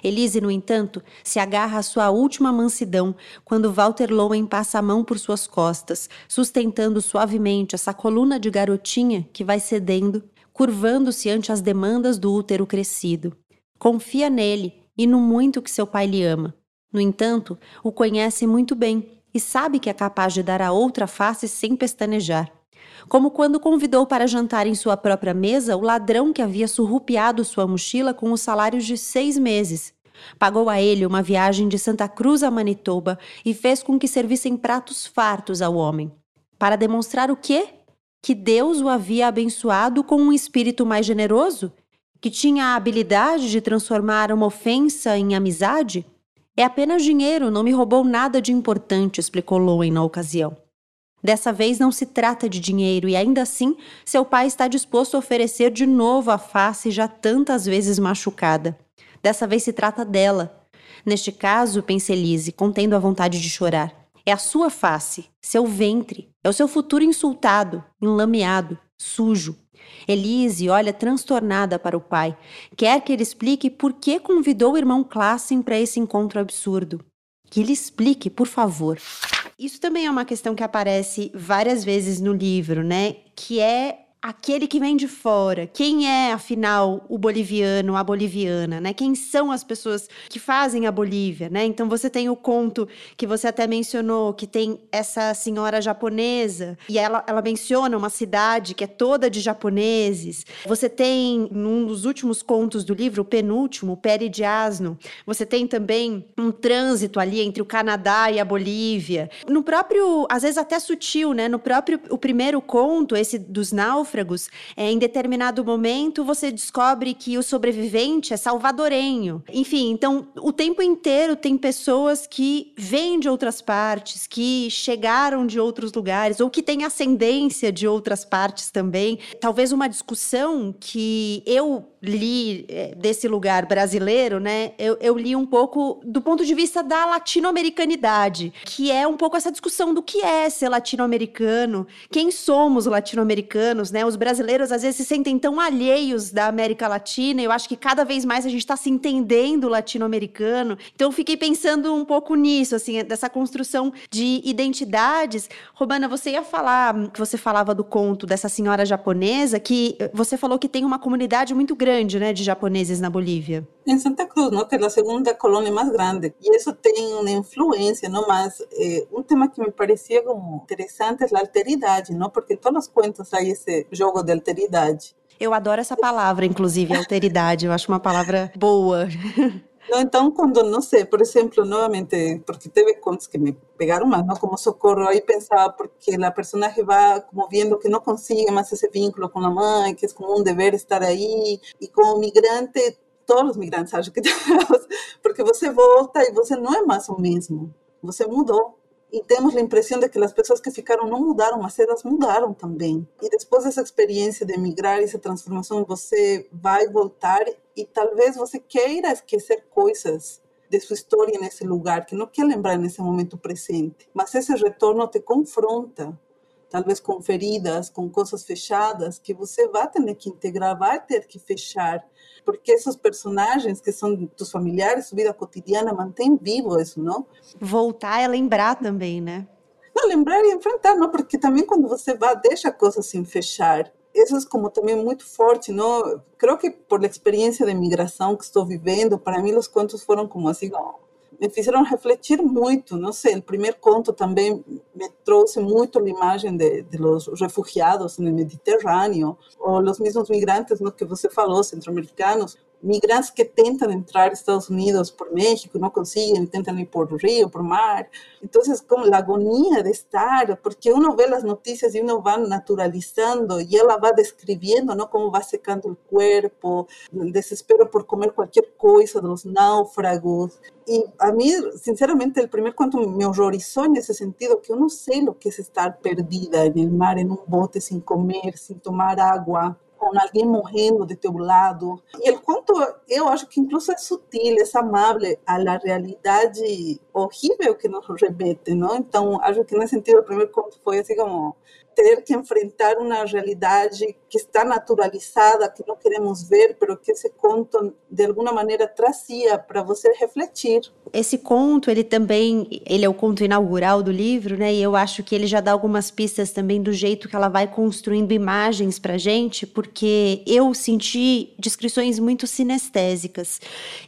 Elise, no entanto, se agarra à sua última mansidão quando Walter Lowen passa a mão por suas costas, sustentando suavemente essa coluna de garotinha que vai cedendo, curvando-se ante as demandas do útero crescido. Confia nele e no muito que seu pai lhe ama. No entanto, o conhece muito bem e sabe que é capaz de dar a outra face sem pestanejar como quando convidou para jantar em sua própria mesa o ladrão que havia surrupiado sua mochila com os salários de seis meses. Pagou a ele uma viagem de Santa Cruz a Manitoba e fez com que servissem pratos fartos ao homem. Para demonstrar o quê? Que Deus o havia abençoado com um espírito mais generoso? Que tinha a habilidade de transformar uma ofensa em amizade? É apenas dinheiro, não me roubou nada de importante, explicou Lowen na ocasião. Dessa vez não se trata de dinheiro e ainda assim seu pai está disposto a oferecer de novo a face já tantas vezes machucada. Dessa vez se trata dela. Neste caso, pensa Elise, contendo a vontade de chorar. É a sua face, seu ventre, é o seu futuro insultado, enlameado, sujo. Elise olha transtornada para o pai. Quer que ele explique por que convidou o irmão Klassen para esse encontro absurdo. Que ele explique, por favor. Isso também é uma questão que aparece várias vezes no livro, né? Que é aquele que vem de fora. Quem é, afinal, o boliviano, a boliviana, né? Quem são as pessoas que fazem a Bolívia, né? Então você tem o conto que você até mencionou, que tem essa senhora japonesa e ela, ela menciona uma cidade que é toda de japoneses. Você tem, num dos últimos contos do livro, o penúltimo, Pere de Asno, você tem também um trânsito ali entre o Canadá e a Bolívia. No próprio, às vezes até sutil, né? No próprio, o primeiro conto, esse dos náufragos, náufragos, é, em determinado momento você descobre que o sobrevivente é salvadorenho. Enfim, então o tempo inteiro tem pessoas que vêm de outras partes, que chegaram de outros lugares ou que têm ascendência de outras partes também. Talvez uma discussão que eu li é, desse lugar brasileiro, né? Eu, eu li um pouco do ponto de vista da latino-americanidade, que é um pouco essa discussão do que é ser latino-americano, quem somos latino-americanos, né? Os brasileiros às vezes se sentem tão alheios da América Latina. Eu acho que cada vez mais a gente está se entendendo latino-americano. Então fiquei pensando um pouco nisso, assim, dessa construção de identidades. Robana, você ia falar que você falava do conto dessa senhora japonesa, que você falou que tem uma comunidade muito grande, né, de japoneses na Bolívia. Em Santa Cruz, ¿no? que é a segunda colônia mais grande. E isso tem uma influência, não? Mas eh, um tema que me parecia como interessante é a alteridade, não? Porque todos os contos aí esse jogo de alteridade. Eu adoro essa palavra, inclusive, alteridade. Eu acho uma palavra boa. então, quando, não sei, por exemplo, novamente, porque teve contos que me pegaram mais, não? como Socorro, aí pensava, porque a personagem vai como vendo que não consegue mais esse vínculo com a mãe, que é como um dever estar aí, e como migrante, todos os migrantes acham que porque você volta e você não é mais o mesmo, você mudou e temos a impressão de que as pessoas que ficaram não mudaram, mas elas mudaram também. E depois dessa experiência de emigrar, essa transformação, você vai voltar e talvez você queira esquecer coisas de sua história nesse lugar que não quer lembrar nesse momento presente. Mas esse retorno te confronta, talvez com feridas, com coisas fechadas que você vai ter que integrar, vai ter que fechar porque esses personagens que são dos familiares, sua vida cotidiana, mantém vivo isso, não? Voltar é lembrar também, né? Não, lembrar e enfrentar, não, porque também quando você vai, deixa a coisa assim fechar. Isso é como também muito forte, não? Creio que por a experiência de migração que estou vivendo, para mim os contos foram como assim, me fizeram refletir muito. Não sei, o primeiro conto também me trouxe muito a imagem de, de los refugiados no Mediterrâneo, ou os mesmos migrantes no que você falou, centro-americanos, migrantes que tentam entrar nos Estados Unidos por México, não conseguem, tentam ir por rio, por mar. Então, como a agonia de estar, porque uno vê as notícias e uno vai naturalizando e ela vai descrevendo, não como vai secando o corpo, desespero por comer qualquer coisa dos náufragos. E a mim, sinceramente, o primeiro conto me horrorizou nesse sentido, que eu não sei o que é estar perdida no mar, em um bote, sem comer, sem tomar água com alguém morrendo de teu lado. E o conto, eu acho que incluso é sutil, é amável à realidade horrível que nos remete, não? Então, acho que nesse sentido, o primeiro conto foi assim como ter que enfrentar uma realidade que está naturalizada, que não queremos ver, pero que esse conto de alguma maneira trazia para você refletir. Esse conto, ele também, ele é o conto inaugural do livro, né? E eu acho que ele já dá algumas pistas também do jeito que ela vai construindo imagens para gente, porque eu senti descrições muito sinestésicas.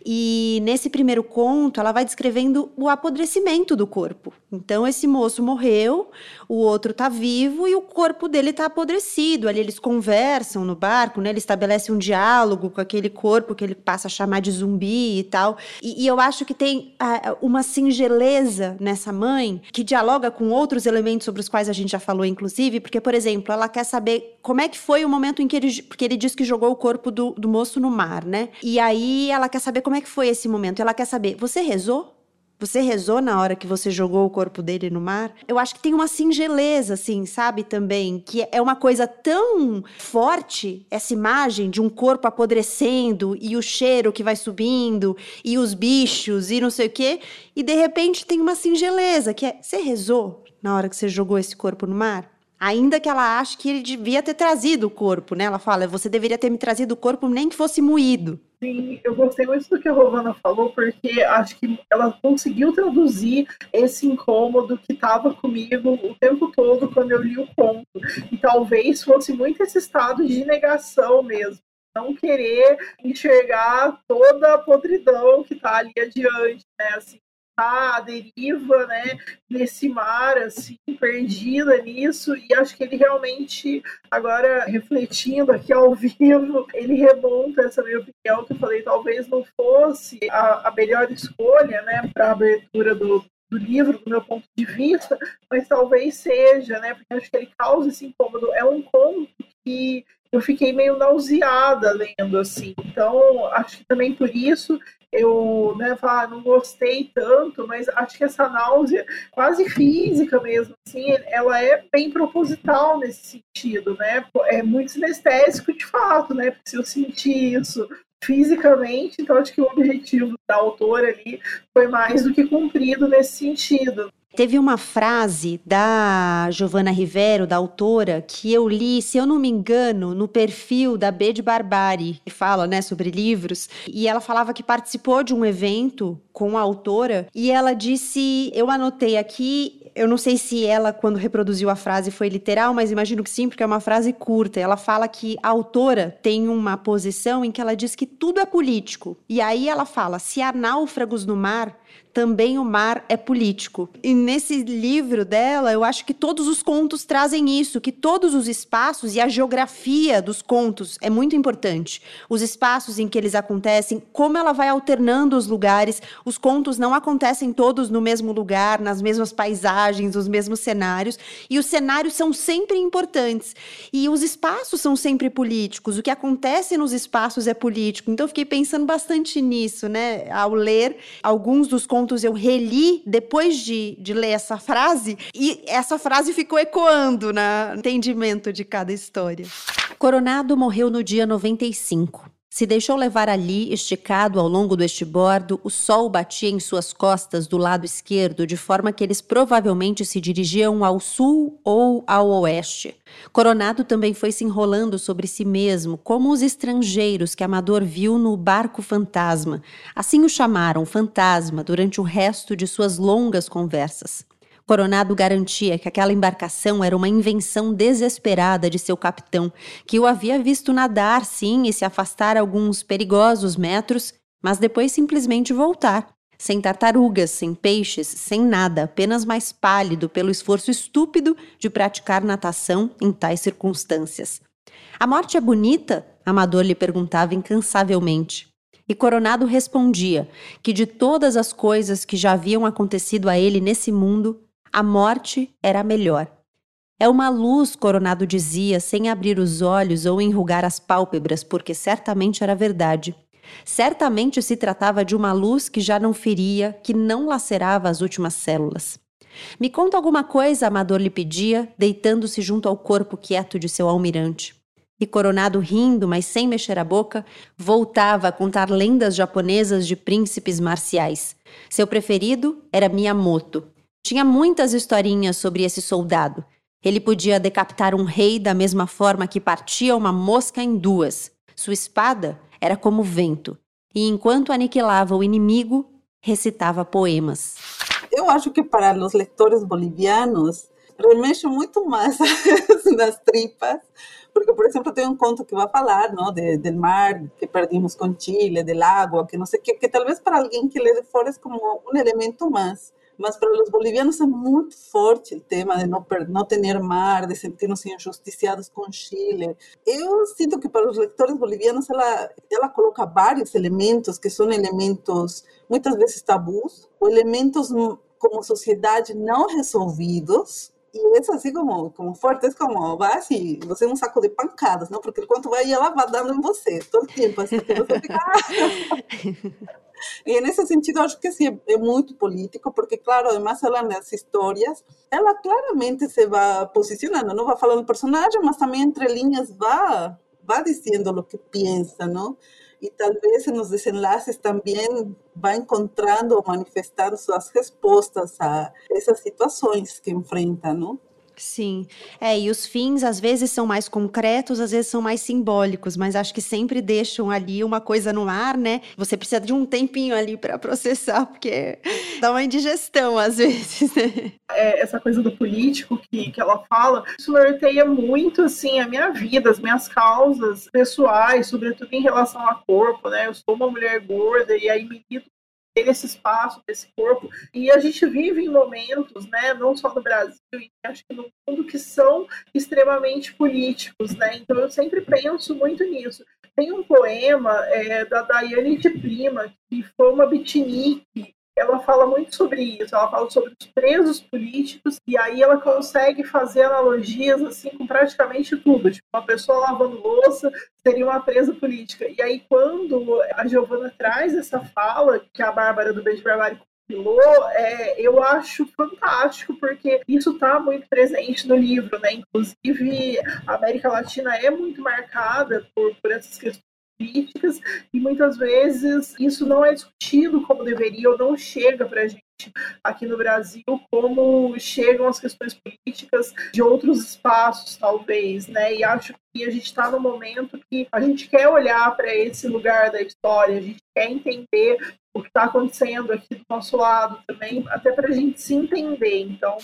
E nesse primeiro conto, ela vai descrevendo o apodrecimento do corpo. Então esse moço morreu, o outro tá vivo e o corpo dele tá apodrecido. Ali eles conversam no barco, né? Ele estabelece um diálogo com aquele corpo que ele passa a chamar de zumbi e tal. E, e eu acho que tem uh, uma singeleza nessa mãe que dialoga com outros elementos sobre os quais a gente já falou, inclusive, porque, por exemplo, ela quer saber como é que foi o momento em que ele. Porque ele diz que jogou o corpo do, do moço no mar, né? E aí ela quer saber como é que foi esse momento. Ela quer saber, você rezou? Você rezou na hora que você jogou o corpo dele no mar? Eu acho que tem uma singeleza, assim, sabe? Também, que é uma coisa tão forte, essa imagem de um corpo apodrecendo e o cheiro que vai subindo e os bichos e não sei o quê. E de repente tem uma singeleza, que é: você rezou na hora que você jogou esse corpo no mar? Ainda que ela ache que ele devia ter trazido o corpo, né? Ela fala: você deveria ter me trazido o corpo nem que fosse moído. Sim, eu gostei muito do que a Rovana falou, porque acho que ela conseguiu traduzir esse incômodo que estava comigo o tempo todo quando eu li o conto. E talvez fosse muito esse estado de negação mesmo. Não querer enxergar toda a podridão que está ali adiante, né? Assim, tá à deriva, né, nesse mar, assim, perdida nisso, e acho que ele realmente, agora refletindo aqui ao vivo, ele remonta essa minha opinião, que eu falei, talvez não fosse a, a melhor escolha, né, para a abertura do, do livro, do meu ponto de vista, mas talvez seja, né, porque acho que ele causa esse incômodo, é um conto que eu fiquei meio nauseada lendo, assim, então acho que também por isso eu né, falar, não gostei tanto, mas acho que essa náusea, quase física mesmo, assim, ela é bem proposital nesse sentido, né? É muito sinestésico de fato, né? Porque se eu sentir isso fisicamente, então acho que o objetivo da autora ali foi mais do que cumprido nesse sentido. Teve uma frase da Giovanna Rivero, da autora, que eu li, se eu não me engano, no perfil da B de Barbari, que fala, né, sobre livros, e ela falava que participou de um evento com a autora e ela disse, eu anotei aqui, eu não sei se ela quando reproduziu a frase foi literal, mas imagino que sim, porque é uma frase curta. Ela fala que a autora tem uma posição em que ela diz que tudo é político. E aí ela fala: se há náufragos no mar, também o mar é político. E nesse livro dela, eu acho que todos os contos trazem isso, que todos os espaços e a geografia dos contos é muito importante. Os espaços em que eles acontecem, como ela vai alternando os lugares. Os contos não acontecem todos no mesmo lugar, nas mesmas paisagens, nos mesmos cenários, e os cenários são sempre importantes. E os espaços são sempre políticos. O que acontece nos espaços é político. Então fiquei pensando bastante nisso, né, ao ler alguns dos contos contos eu reli depois de, de ler essa frase e essa frase ficou ecoando no entendimento de cada história. Coronado morreu no dia 95. Se deixou levar ali, esticado ao longo do estibordo, o sol batia em suas costas do lado esquerdo, de forma que eles provavelmente se dirigiam ao sul ou ao oeste. Coronado também foi se enrolando sobre si mesmo, como os estrangeiros que Amador viu no barco fantasma. Assim o chamaram fantasma durante o resto de suas longas conversas. Coronado garantia que aquela embarcação era uma invenção desesperada de seu capitão, que o havia visto nadar, sim, e se afastar alguns perigosos metros, mas depois simplesmente voltar. Sem tartarugas, sem peixes, sem nada, apenas mais pálido pelo esforço estúpido de praticar natação em tais circunstâncias. A morte é bonita? Amador lhe perguntava incansavelmente. E Coronado respondia que de todas as coisas que já haviam acontecido a ele nesse mundo, a morte era melhor. É uma luz, Coronado dizia, sem abrir os olhos ou enrugar as pálpebras, porque certamente era verdade. Certamente se tratava de uma luz que já não feria, que não lacerava as últimas células. Me conta alguma coisa, Amador lhe pedia, deitando-se junto ao corpo quieto de seu almirante. e Coronado rindo, mas sem mexer a boca, voltava a contar lendas japonesas de príncipes marciais. Seu preferido era Miyamoto. Tinha muitas historinhas sobre esse soldado. Ele podia decapitar um rei da mesma forma que partia uma mosca em duas. Sua espada era como vento. E enquanto aniquilava o inimigo, recitava poemas. Eu acho que para os leitores bolivianos remexe muito mais nas tripas porque, por exemplo, tem um conto que vai falar não, de, do mar que perdimos com Chile, do água, que não sei o que, que talvez para alguém que lê de fora é como um elemento mais. Mas para os bolivianos é muito forte o tema de não, não ter mar, de sentir-nos injusticiados com Chile. Eu sinto que para os leitores bolivianos ela, ela coloca vários elementos que são elementos muitas vezes tabus, ou elementos como sociedade não resolvidos, e é assim como, como forte, é como vai assim, você um saco de pancadas, não? Porque enquanto vai, ela vai dando em você, todo tempo, assim, que você fica... e nesse sentido, acho que sim, é muito político, porque, claro, además ela nas histórias, ela claramente se vai posicionando, não vai falando do personagem, mas também entre linhas vai, vai dizendo o que pensa, não? E talvez nos desenlaces também vai encontrando ou manifestando suas respostas a essas situações que enfrenta, não? Sim. É, e os fins às vezes são mais concretos, às vezes são mais simbólicos, mas acho que sempre deixam ali uma coisa no ar, né? Você precisa de um tempinho ali para processar, porque dá uma indigestão às vezes, né? É, essa coisa do político que, que ela fala, isso norteia muito, assim, a minha vida, as minhas causas pessoais, sobretudo em relação ao corpo, né? Eu sou uma mulher gorda e aí milito ter esse espaço, esse corpo. E a gente vive em momentos, né, não só no Brasil, e acho que no mundo, que são extremamente políticos, né? Então eu sempre penso muito nisso. Tem um poema é, da Daiane de Prima, que foi uma beatnik ela fala muito sobre isso, ela fala sobre os presos políticos, e aí ela consegue fazer analogias assim com praticamente tudo. Tipo, uma pessoa lavando louça seria uma presa política. E aí, quando a Giovana traz essa fala, que a Bárbara do Beijo Barbário compilou, é, eu acho fantástico, porque isso está muito presente no livro, né? Inclusive, a América Latina é muito marcada por, por essas questões políticas e muitas vezes isso não é discutido como deveria ou não chega para a gente aqui no Brasil como chegam as questões políticas de outros espaços talvez, né? E acho que a gente está no momento que a gente quer olhar para esse lugar da história, a gente quer entender o que está acontecendo aqui do nosso lado também, até para a gente se entender. Então,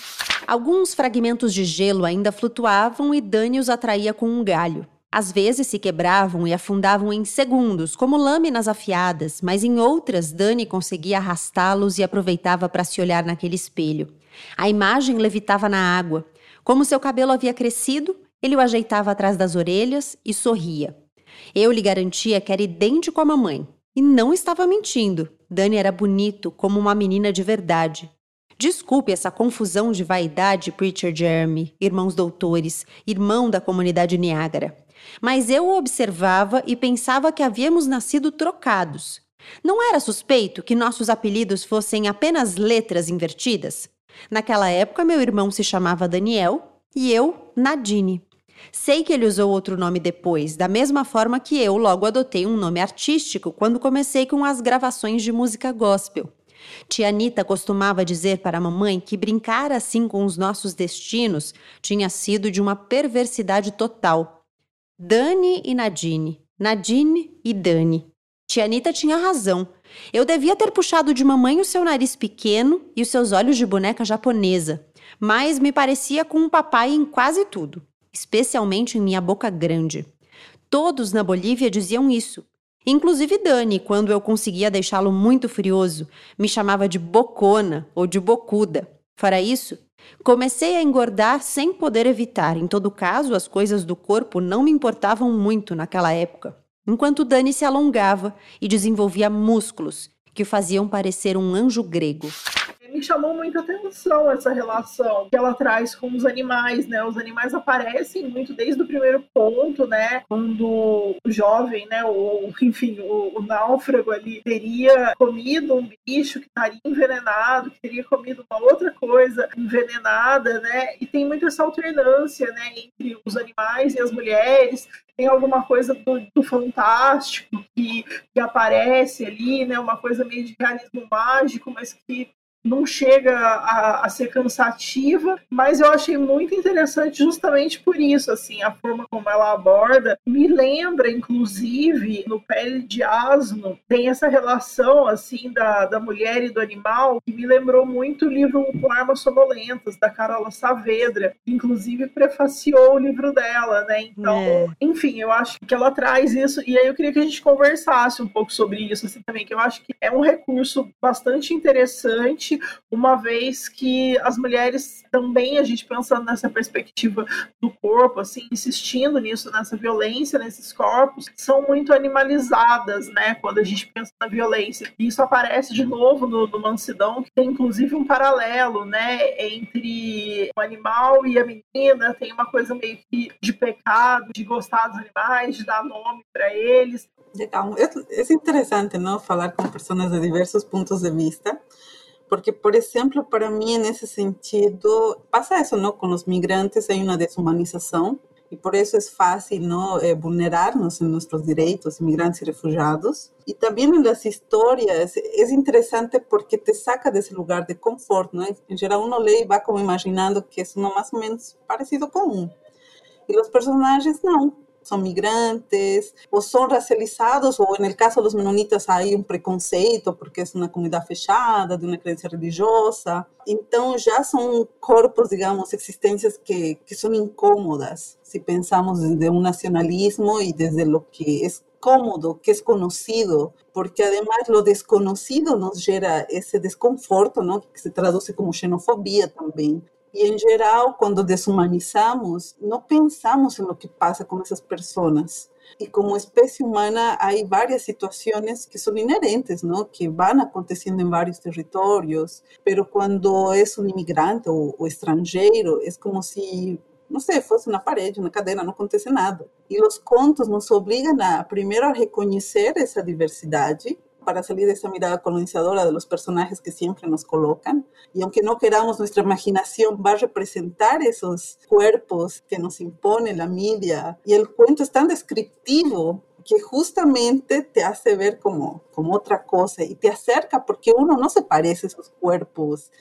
alguns fragmentos de gelo ainda flutuavam e Dani os atraía com um galho. Às vezes se quebravam e afundavam em segundos, como lâminas afiadas, mas em outras Dani conseguia arrastá-los e aproveitava para se olhar naquele espelho. A imagem levitava na água. Como seu cabelo havia crescido, ele o ajeitava atrás das orelhas e sorria. Eu lhe garantia que era idêntico à mamãe. E não estava mentindo. Dani era bonito, como uma menina de verdade. Desculpe essa confusão de vaidade, Preacher Jeremy, irmãos doutores, irmão da comunidade Niágara. Mas eu o observava e pensava que havíamos nascido trocados. Não era suspeito que nossos apelidos fossem apenas letras invertidas? Naquela época, meu irmão se chamava Daniel e eu, Nadine. Sei que ele usou outro nome depois, da mesma forma que eu logo adotei um nome artístico quando comecei com as gravações de música gospel. Tia Anitta costumava dizer para a mamãe que brincar assim com os nossos destinos tinha sido de uma perversidade total Dani e Nadine. Nadine e Dani. Tia Anitta tinha razão. Eu devia ter puxado de mamãe o seu nariz pequeno e os seus olhos de boneca japonesa, mas me parecia com um papai em quase tudo, especialmente em minha boca grande. Todos na Bolívia diziam isso. Inclusive Dani, quando eu conseguia deixá-lo muito furioso, me chamava de bocona ou de bocuda. Fora isso, Comecei a engordar sem poder evitar. Em todo caso, as coisas do corpo não me importavam muito naquela época. Enquanto Dani se alongava e desenvolvia músculos que o faziam parecer um anjo grego. Me chamou muita atenção essa relação que ela traz com os animais, né? Os animais aparecem muito desde o primeiro ponto, né? Quando o jovem, né? Ou, enfim, o, o náufrago ali teria comido um bicho que estaria envenenado, que teria comido uma outra coisa envenenada, né? E tem muito essa alternância, né? Entre os animais e as mulheres, tem alguma coisa do, do fantástico que, que, aparece ali, né? Uma coisa meio de realismo mágico, mas que não chega a, a, ser cansativa, mas eu achei muito interessante justamente por isso, assim, a forma como ela aborda. Me lembra, inclusive, no Pele de Asno, tem essa relação, assim, da, da mulher e do animal, que me lembrou muito o livro Com Armas Sonolentas, da Carola Saavedra, que inclusive prefaciou o livro dela, né, então, é. enfim, eu acho que ela traz isso, e aí eu queria que a gente conversasse um pouco sobre isso, assim, também, que eu acho que é um recurso bastante interessante uma vez que as mulheres também, a gente pensando nessa perspectiva do corpo, assim, insistindo nisso, nessa violência nesses corpos, são muito animalizadas, né, quando a gente pensa na violência. E isso aparece de novo no, no Mansidão, que tem inclusive um paralelo, né, entre o animal e a menina, tem uma coisa meio que de pecado, de gostar dos animais, de dar nome para eles. Legal. É interessante, não, falar com pessoas de diversos pontos de vista porque, por exemplo, para mim, nesse sentido, passa isso, não? Com os migrantes hay uma desumanização e por isso é fácil não eh, vulnerar-nos em nossos direitos, imigrantes e refugiados. E também nas histórias é interessante porque te saca desse lugar de conforto, não? Em geral, uno lê e vai como imaginando que é mais ou menos parecido com um. E os personagens não son migrantes o son racializados, o en el caso de los menonitas hay un preconceito porque es una comunidad fechada, de una creencia religiosa. Entonces ya son corpos, digamos, existencias que, que son incómodas si pensamos desde un nacionalismo y desde lo que es cómodo, que es conocido, porque además lo desconocido nos genera ese desconforto, ¿no? que se traduce como xenofobia también. E, em geral, quando desumanizamos, não pensamos lo que passa com essas pessoas. E como espécie humana, há várias situações que são inerentes, não? que vão acontecendo em vários territórios, mas quando é um imigrante ou, ou estrangeiro, é como se não sei, fosse na parede, na cadeira, não acontece nada. E os contos nos obrigam a, primeiro, a reconhecer essa diversidade, para salir de esa mirada colonizadora de los personajes que siempre nos colocan. Y aunque no queramos, nuestra imaginación va a representar esos cuerpos que nos impone la media. Y el cuento es tan descriptivo que justamente te hace ver como, como otra cosa y te acerca porque uno no se parece a esos cuerpos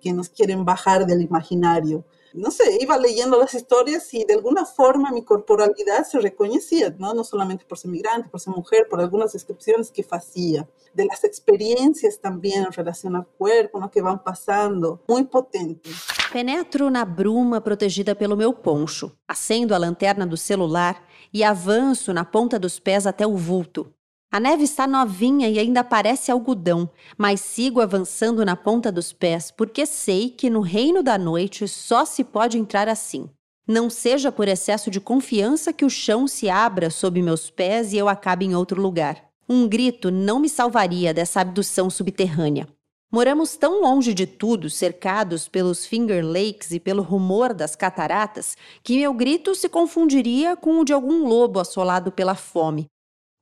que nos quieren bajar del imaginario no sé, iba leyendo las historias y de alguna forma mi corporalidad se reconocía, ¿no? No solamente por ser migrante, por ser mujer, por algunas descripciones que hacía, de las experiencias también en relación al cuerpo, ¿no? Que van pasando, muy potente. Penetro na bruma protegida pelo meu poncho, acendo a lanterna do celular e avanço na ponta dos pés até o vulto, A neve está novinha e ainda parece algodão, mas sigo avançando na ponta dos pés porque sei que no reino da noite só se pode entrar assim. Não seja por excesso de confiança que o chão se abra sob meus pés e eu acabe em outro lugar. Um grito não me salvaria dessa abdução subterrânea. Moramos tão longe de tudo, cercados pelos Finger Lakes e pelo rumor das cataratas, que meu grito se confundiria com o de algum lobo assolado pela fome.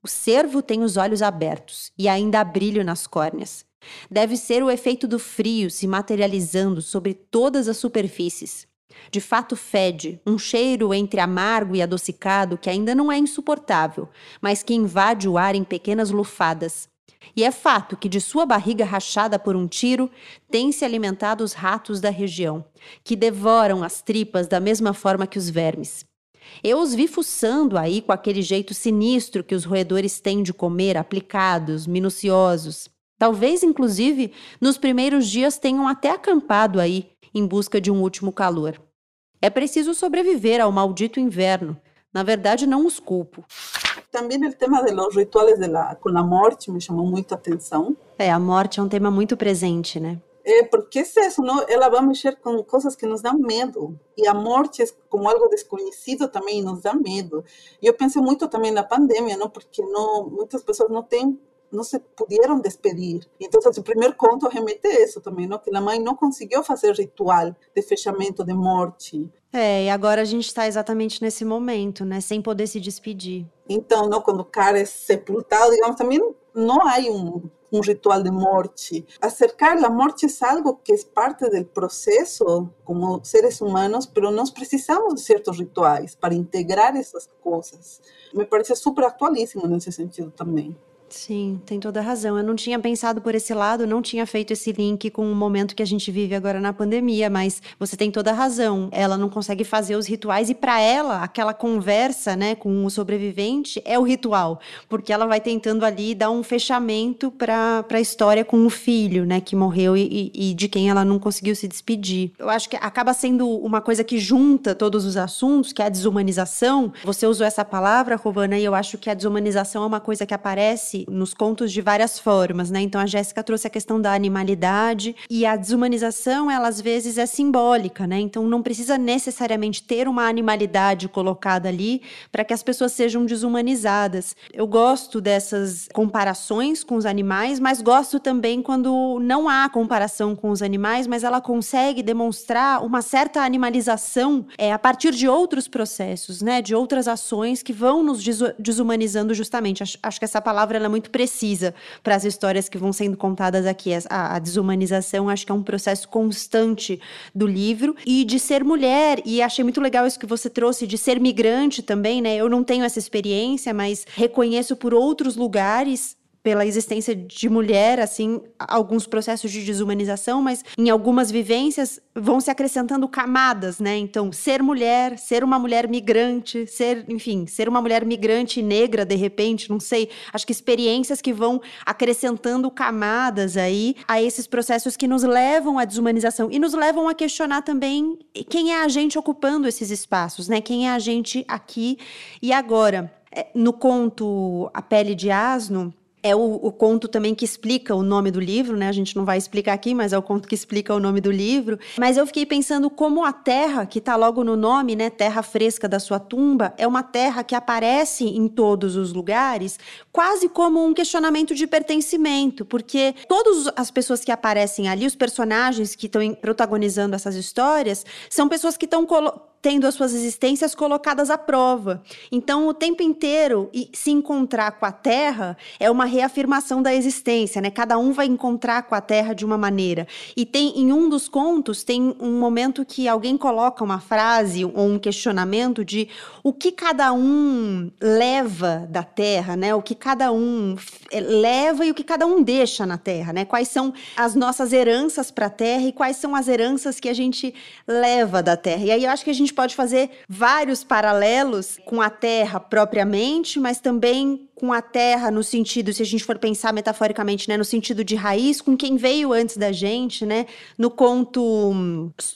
O cervo tem os olhos abertos e ainda há brilho nas córneas. Deve ser o efeito do frio se materializando sobre todas as superfícies. De fato, fede, um cheiro entre amargo e adocicado que ainda não é insuportável, mas que invade o ar em pequenas lufadas. E é fato que de sua barriga rachada por um tiro têm se alimentado os ratos da região, que devoram as tripas da mesma forma que os vermes. Eu os vi fuçando aí com aquele jeito sinistro que os roedores têm de comer, aplicados, minuciosos. Talvez, inclusive, nos primeiros dias tenham até acampado aí em busca de um último calor. É preciso sobreviver ao maldito inverno. Na verdade, não os culpo. Também o tema dos rituais de la, com a morte me chamou muito a atenção. É, a morte é um tema muito presente, né? É, porque é isso, não? ela vai mexer com coisas que nos dão medo. E a morte, é como algo desconhecido, também nos dá medo. E eu pensei muito também na pandemia, não? porque não, muitas pessoas não têm não se puderam despedir. Então, o primeiro conto remete a isso também, não? que a mãe não conseguiu fazer ritual de fechamento de morte. É, e agora a gente está exatamente nesse momento, né? Sem poder se despedir. Então, não, quando o cara é sepultado, digamos, também não há um, um ritual de morte. Acercar a morte é algo que é parte do processo como seres humanos, mas nós precisamos de certos rituais para integrar essas coisas. Me parece super atualíssimo nesse sentido também. Sim, tem toda a razão. Eu não tinha pensado por esse lado, não tinha feito esse link com o momento que a gente vive agora na pandemia, mas você tem toda a razão. Ela não consegue fazer os rituais e para ela, aquela conversa, né, com o sobrevivente é o ritual, porque ela vai tentando ali dar um fechamento para a história com o filho, né, que morreu e, e, de quem ela não conseguiu se despedir. Eu acho que acaba sendo uma coisa que junta todos os assuntos, que é a desumanização. Você usou essa palavra, Rovana, e eu acho que a desumanização é uma coisa que aparece nos contos de várias formas, né? Então a Jéssica trouxe a questão da animalidade e a desumanização, ela às vezes é simbólica, né? Então não precisa necessariamente ter uma animalidade colocada ali para que as pessoas sejam desumanizadas. Eu gosto dessas comparações com os animais, mas gosto também quando não há comparação com os animais, mas ela consegue demonstrar uma certa animalização é, a partir de outros processos, né? De outras ações que vão nos desumanizando justamente. Acho, acho que essa palavra é muito precisa para as histórias que vão sendo contadas aqui. A, a, desumanização acho que é um processo constante do livro e de ser mulher. E achei muito legal isso que você trouxe de ser migrante também, né? Eu não tenho essa experiência, mas reconheço por outros lugares pela existência de mulher, assim, alguns processos de desumanização, mas em algumas vivências vão se acrescentando camadas, né? Então, ser mulher, ser uma mulher migrante, ser, enfim, ser uma mulher migrante negra de repente, não sei, acho que experiências que vão acrescentando camadas aí a esses processos que nos levam à desumanização e nos levam a questionar também quem é a gente ocupando esses espaços, né? Quem é a gente aqui e agora. É, no conto A Pele de Asno, é o, o, conto também que explica o nome do livro, né? A gente não vai explicar aqui, mas é o conto que explica o nome do livro. Mas eu fiquei pensando como a terra, que está logo no nome, né? Terra fresca da sua tumba, é uma terra que aparece em todos os lugares, quase como um questionamento de pertencimento, porque todas as pessoas que aparecem ali, os personagens que estão protagonizando essas histórias, são pessoas que estão tendo as suas existências colocadas à prova. Então, o tempo inteiro se encontrar com a Terra é uma reafirmação da existência, né? Cada um vai encontrar com a Terra de uma maneira. E tem em um dos contos tem um momento que alguém coloca uma frase ou um questionamento de o que cada um leva da Terra, né? O que cada um eh, leva e o que cada um deixa na Terra, né? Quais são as nossas heranças para a Terra e quais são as heranças que a gente leva da Terra. E aí eu acho que a gente gente pode fazer vários paralelos com a Terra propriamente, mas também com a Terra no sentido, se a gente for pensar metaforicamente, né, no sentido de raiz, com quem veio antes da gente, né? No conto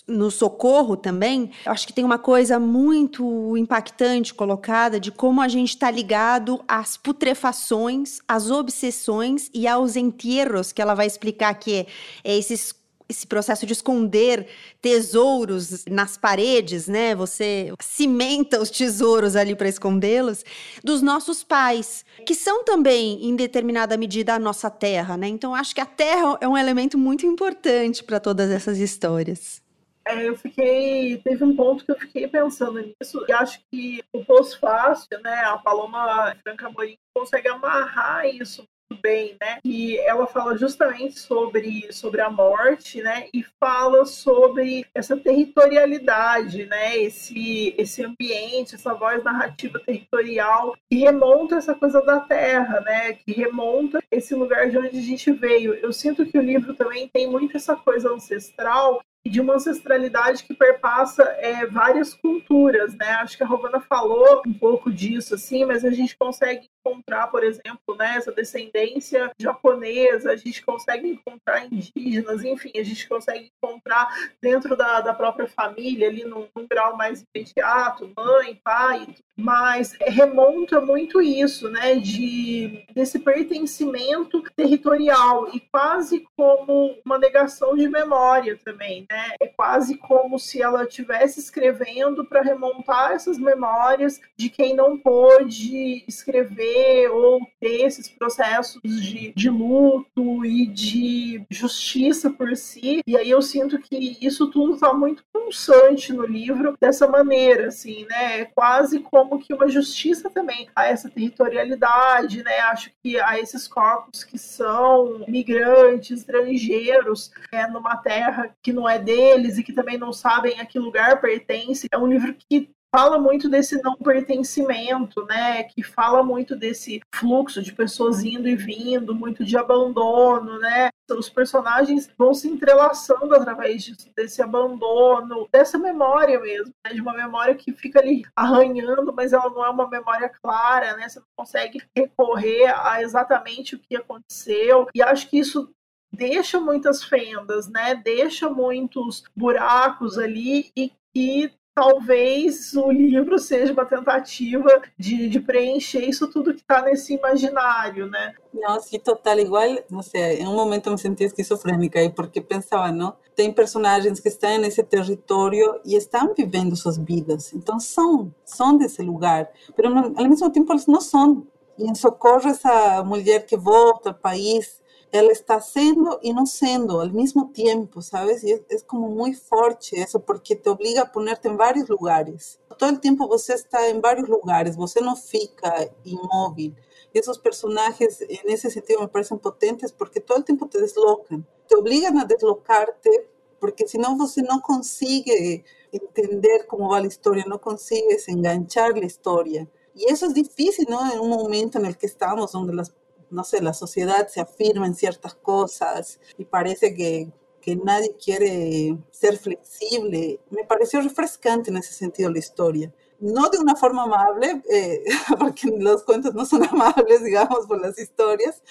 no Socorro também, eu acho que tem uma coisa muito impactante colocada de como a gente está ligado às putrefações, às obsessões e aos entierros, que ela vai explicar que é, é esses esse processo de esconder tesouros nas paredes, né? Você cimenta os tesouros ali para escondê-los dos nossos pais, que são também em determinada medida a nossa terra, né? Então acho que a terra é um elemento muito importante para todas essas histórias. É, eu fiquei. Teve um ponto que eu fiquei pensando nisso, e acho que o pós-fácil, né? A Paloma Franca Morim consegue amarrar isso bem, né? E ela fala justamente sobre, sobre a morte, né? E fala sobre essa territorialidade, né? Esse, esse ambiente, essa voz narrativa territorial que remonta essa coisa da terra, né? Que remonta esse lugar de onde a gente veio. Eu sinto que o livro também tem muito essa coisa ancestral de uma ancestralidade que perpassa é, várias culturas, né? Acho que a Rovana falou um pouco disso, assim, mas a gente consegue encontrar, por exemplo, né, essa descendência japonesa, a gente consegue encontrar indígenas, enfim, a gente consegue encontrar dentro da, da própria família, ali num, num grau mais imediato, mãe, pai, mas remonta muito isso, né, de desse pertencimento territorial e quase como uma negação de memória também, né? É quase como se ela estivesse escrevendo para remontar essas memórias de quem não pôde escrever ou ter esses processos de, de luto e de justiça por si. E aí eu sinto que isso tudo está muito pulsante no livro dessa maneira, assim, né? É quase como que uma justiça também a essa territorialidade, né? Acho que a esses corpos que são migrantes, estrangeiros, é, numa terra que não é deles e que também não sabem a que lugar pertence. É um livro que fala muito desse não pertencimento, né? Que fala muito desse fluxo de pessoas indo e vindo, muito de abandono, né? Os personagens vão se entrelaçando através disso, desse abandono, dessa memória mesmo, né? de uma memória que fica ali arranhando, mas ela não é uma memória clara, né? Você não consegue recorrer a exatamente o que aconteceu. E acho que isso deixa muitas fendas, né? Deixa muitos buracos ali e que talvez o livro seja uma tentativa de, de preencher isso tudo que está nesse imaginário, né? Não, sim, total. Igual, não sei, em um momento me senti esquizofrênica aí, porque pensava, não? Tem personagens que estão nesse território e estão vivendo suas vidas, então são, são desse lugar, mas ao mesmo tempo eles não são. E em Socorro, essa mulher que volta ao país, ela está sendo e não sendo al mismo tiempo, ¿sabes? Y es, es, como muy fuerte eso, porque te obliga a ponerte en varios lugares. Todo el tiempo você está en varios lugares, você no fica inmóvil. Y esos personajes en ese sentido me parecen potentes porque todo el tiempo te deslocan, te obligan a deslocarte porque si no você no consigue entender cómo va la historia, no consigues enganchar la historia. Y eso es difícil, ¿no? En un momento en el que estamos, donde las no sé, la sociedad se afirma en ciertas cosas y parece que, que nadie quiere ser flexible. Me pareció refrescante en ese sentido la historia. No de una forma amable, eh, porque los cuentos no son amables, digamos, por las historias,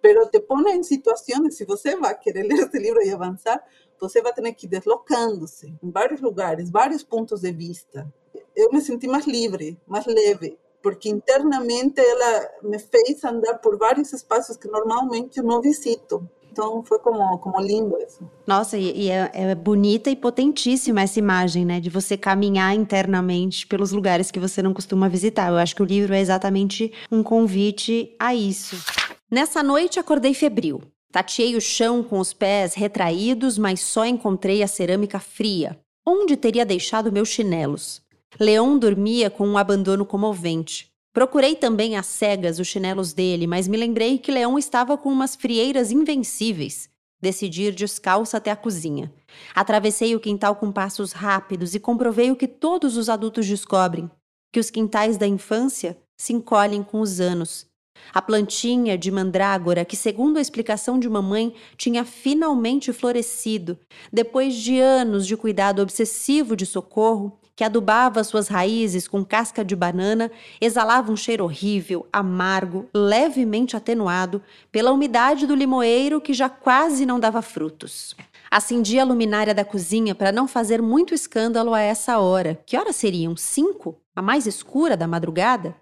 pero te pone en situaciones, si usted va a querer leer este libro y avanzar, você va a tener que ir deslocándose en varios lugares, varios puntos de vista. Yo me sentí más libre, más leve, porque internamente ela me fez andar por vários espaços que normalmente eu não visito. Então foi como, como lindo isso. Nossa, e, e é, é, bonita e potentíssima essa imagem, né? De você caminhar internamente pelos lugares que você não costuma visitar. Eu acho que o livro é exatamente um convite a isso. Nessa noite acordei febril. Tateei o chão com os pés retraídos, mas só encontrei a cerâmica fria. Onde teria deixado meus chinelos? Leon dormia com um abandono comovente. Procurei também às cegas os chinelos dele, mas me lembrei que Leon estava com umas frieiras invencíveis. Decidi ir descalça até a cozinha. Atravessei o quintal com passos rápidos e comprovei o que todos os adultos descobrem: que os quintais da infância se encolhem com os anos. A plantinha de mandrágora, que, segundo a explicação de mamãe, tinha finalmente florescido, depois de anos de cuidado obsessivo de socorro, que adubava suas raízes com casca de banana, exalava um cheiro horrível, amargo, levemente atenuado pela umidade do limoeiro que já quase não dava frutos. Acendi a luminária da cozinha para não fazer muito escândalo a essa hora. Que horas seriam? Cinco? A mais escura da madrugada?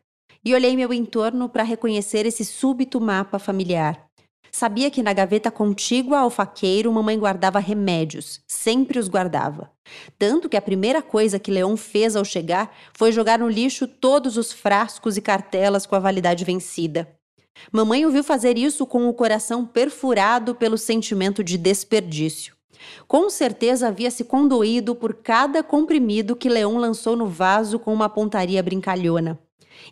E olhei meu entorno para reconhecer esse súbito mapa familiar. Sabia que na gaveta contígua ao faqueiro mamãe guardava remédios, sempre os guardava. Tanto que a primeira coisa que Leon fez ao chegar foi jogar no lixo todos os frascos e cartelas com a validade vencida. Mamãe ouviu fazer isso com o coração perfurado pelo sentimento de desperdício. Com certeza havia se condoído por cada comprimido que Leon lançou no vaso com uma pontaria brincalhona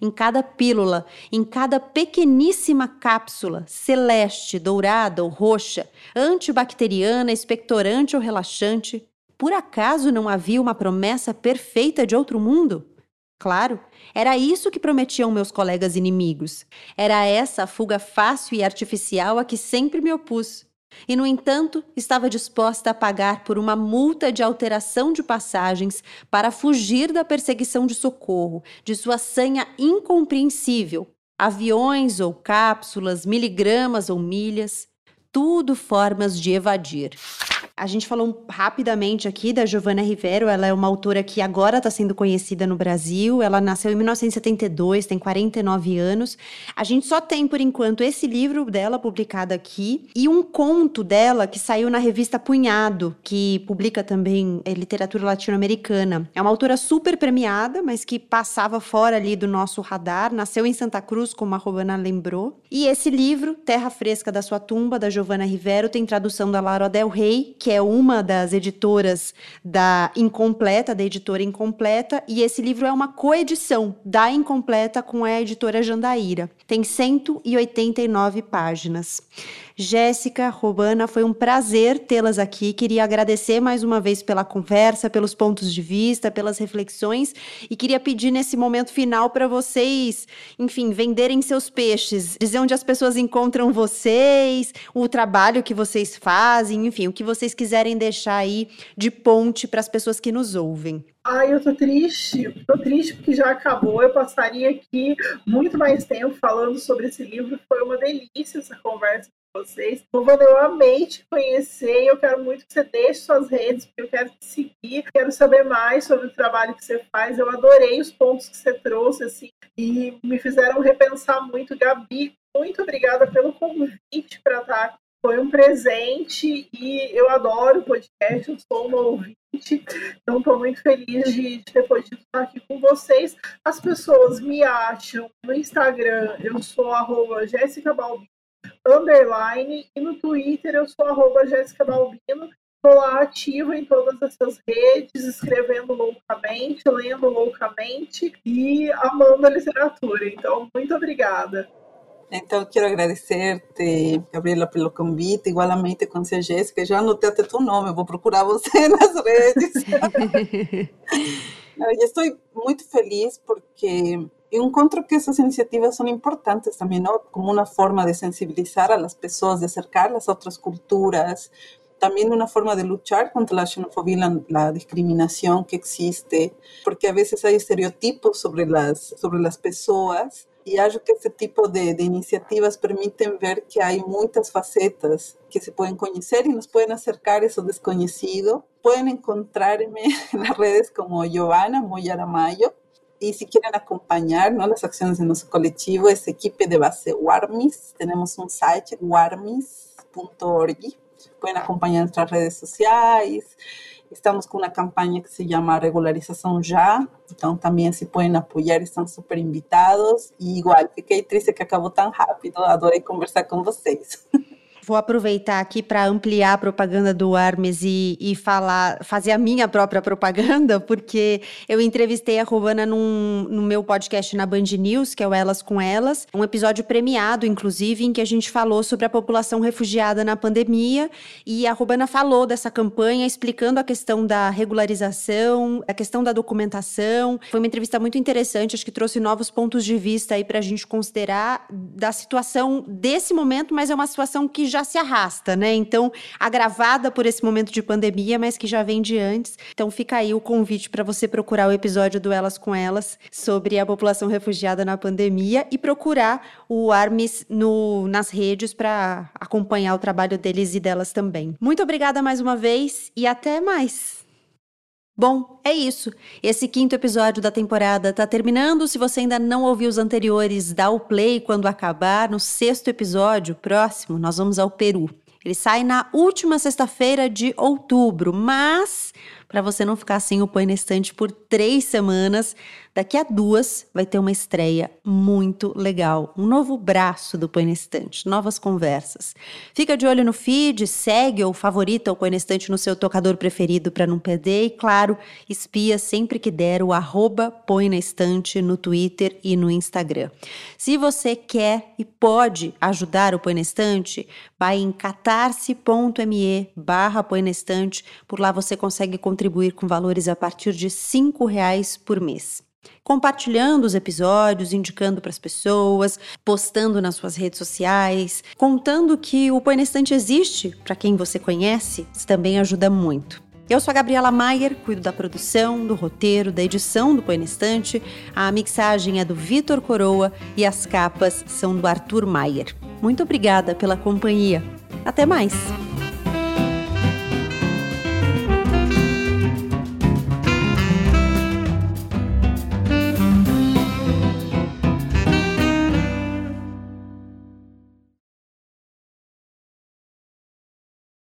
em cada pílula, em cada pequeníssima cápsula, celeste, dourada ou roxa, antibacteriana, expectorante ou relaxante, por acaso não havia uma promessa perfeita de outro mundo? Claro, era isso que prometiam meus colegas inimigos. Era essa a fuga fácil e artificial a que sempre me opus. E, no entanto, estava disposta a pagar por uma multa de alteração de passagens para fugir da perseguição de socorro, de sua sanha incompreensível. Aviões ou cápsulas, miligramas ou milhas, tudo formas de evadir. A gente falou rapidamente aqui da Giovanna Rivero, ela é uma autora que agora está sendo conhecida no Brasil. Ela nasceu em 1972, tem 49 anos. A gente só tem, por enquanto, esse livro dela publicado aqui e um conto dela que saiu na revista Punhado, que publica também é, literatura latino-americana. É uma autora super premiada, mas que passava fora ali do nosso radar. Nasceu em Santa Cruz, como a Giovanna lembrou. E esse livro, Terra Fresca da Sua Tumba, da Giovanna Rivero, tem tradução da Lara Del Rey, que é uma das editoras da Incompleta, da editora Incompleta, e esse livro é uma coedição da Incompleta com a editora Jandaíra. Tem 189 páginas. Jéssica, Robana, foi um prazer tê-las aqui. Queria agradecer mais uma vez pela conversa, pelos pontos de vista, pelas reflexões e queria pedir nesse momento final para vocês, enfim, venderem seus peixes, dizer onde as pessoas encontram vocês, o trabalho que vocês fazem, enfim, o que vocês quiserem deixar aí de ponte para as pessoas que nos ouvem. Ai, eu tô triste. Tô triste porque já acabou. Eu passaria aqui muito mais tempo falando sobre esse livro. Foi uma delícia essa conversa vocês. Giovana, eu amei te conhecer eu quero muito que você deixe suas redes, porque eu quero te seguir, quero saber mais sobre o trabalho que você faz. Eu adorei os pontos que você trouxe, assim, e me fizeram repensar muito. Gabi, muito obrigada pelo convite para estar foi um presente e eu adoro o podcast, eu sou uma ouvinte, então estou muito feliz de, de, ter podido estar aqui com vocês. As pessoas me acham no Instagram, eu sou arroba Jéssica Balbino, underline, e no Twitter eu sou arroba Jéssica Balbino. Estou lá ativa em todas essas redes, escrevendo loucamente, lendo loucamente e amando a literatura. Então, muito obrigada. Então, quero agradecer-te, Gabriela, pelo convite. Igualmente, com a Jéssica, já anotei até teu nome, vou procurar você nas redes. eu estou muito feliz porque encontro que essas iniciativas são importantes também, ¿no? como uma forma de sensibilizar a las pessoas, de acercar-las a outras culturas, também uma forma de lutar contra a xenofobia e a discriminação que existe, porque a vezes há estereotipos sobre as sobre as pessoas e acho que esse tipo de, de, iniciativas permitem ver que há muitas facetas que se podem conhecer e nos podem acercar a isso desconhecido. Podem encontrar-me nas redes como Giovanna Moyaramayo, y si quieren acompañar ¿no? las acciones de nuestro colectivo, es equipe de base Warmis. Tenemos un site warmis.org. Pueden acompañar nuestras redes sociales. Estamos con una campaña que se llama Regularización Ya. Entonces también si pueden apoyar, están súper invitados. Igual, fiquei triste que acabó tan rápido. Adorei conversar con vocês. Vou aproveitar aqui para ampliar a propaganda do Armes e, e, falar, fazer a minha própria propaganda, porque eu entrevistei a Rovana num, no meu podcast na Band News, que é o Elas com Elas, um episódio premiado, inclusive, em que a gente falou sobre a população refugiada na pandemia. E a Rovana falou dessa campanha, explicando a questão da regularização, a questão da documentação. Foi uma entrevista muito interessante, acho que trouxe novos pontos de vista aí para a gente considerar da situação desse momento, mas é uma situação que já se arrasta, né? Então, agravada por esse momento de pandemia, mas que já vem de antes. Então, fica aí o convite para você procurar o episódio do Elas com Elas sobre a população refugiada na pandemia e procurar o Armis no, nas redes para acompanhar o trabalho deles e delas também. Muito obrigada mais uma vez e até mais! Bom, é isso. Esse quinto episódio da temporada está terminando. Se você ainda não ouviu os anteriores, dá o play quando acabar. No sexto episódio, próximo, nós vamos ao Peru. Ele sai na última sexta-feira de outubro, mas para você não ficar sem o Põe na Estante por três semanas, Daqui a duas vai ter uma estreia muito legal, um novo braço do Põe na Estante, novas conversas. Fica de olho no feed, segue ou favorita o Põe na Estante no seu tocador preferido para não perder e, claro, espia sempre que der o arroba Põe na Estante no Twitter e no Instagram. Se você quer e pode ajudar o Põe na Estante, vai em catarse.me barra Põe na Estante, por lá você consegue contribuir com valores a partir de cinco reais por mês compartilhando os episódios, indicando para as pessoas, postando nas suas redes sociais, contando que o Põe na Estante existe para quem você conhece, também ajuda muito. Eu sou a Gabriela Maier, cuido da produção, do roteiro, da edição do Põe na Estante, a mixagem é do Vitor Coroa e as capas são do Arthur Maier. Muito obrigada pela companhia. Até mais!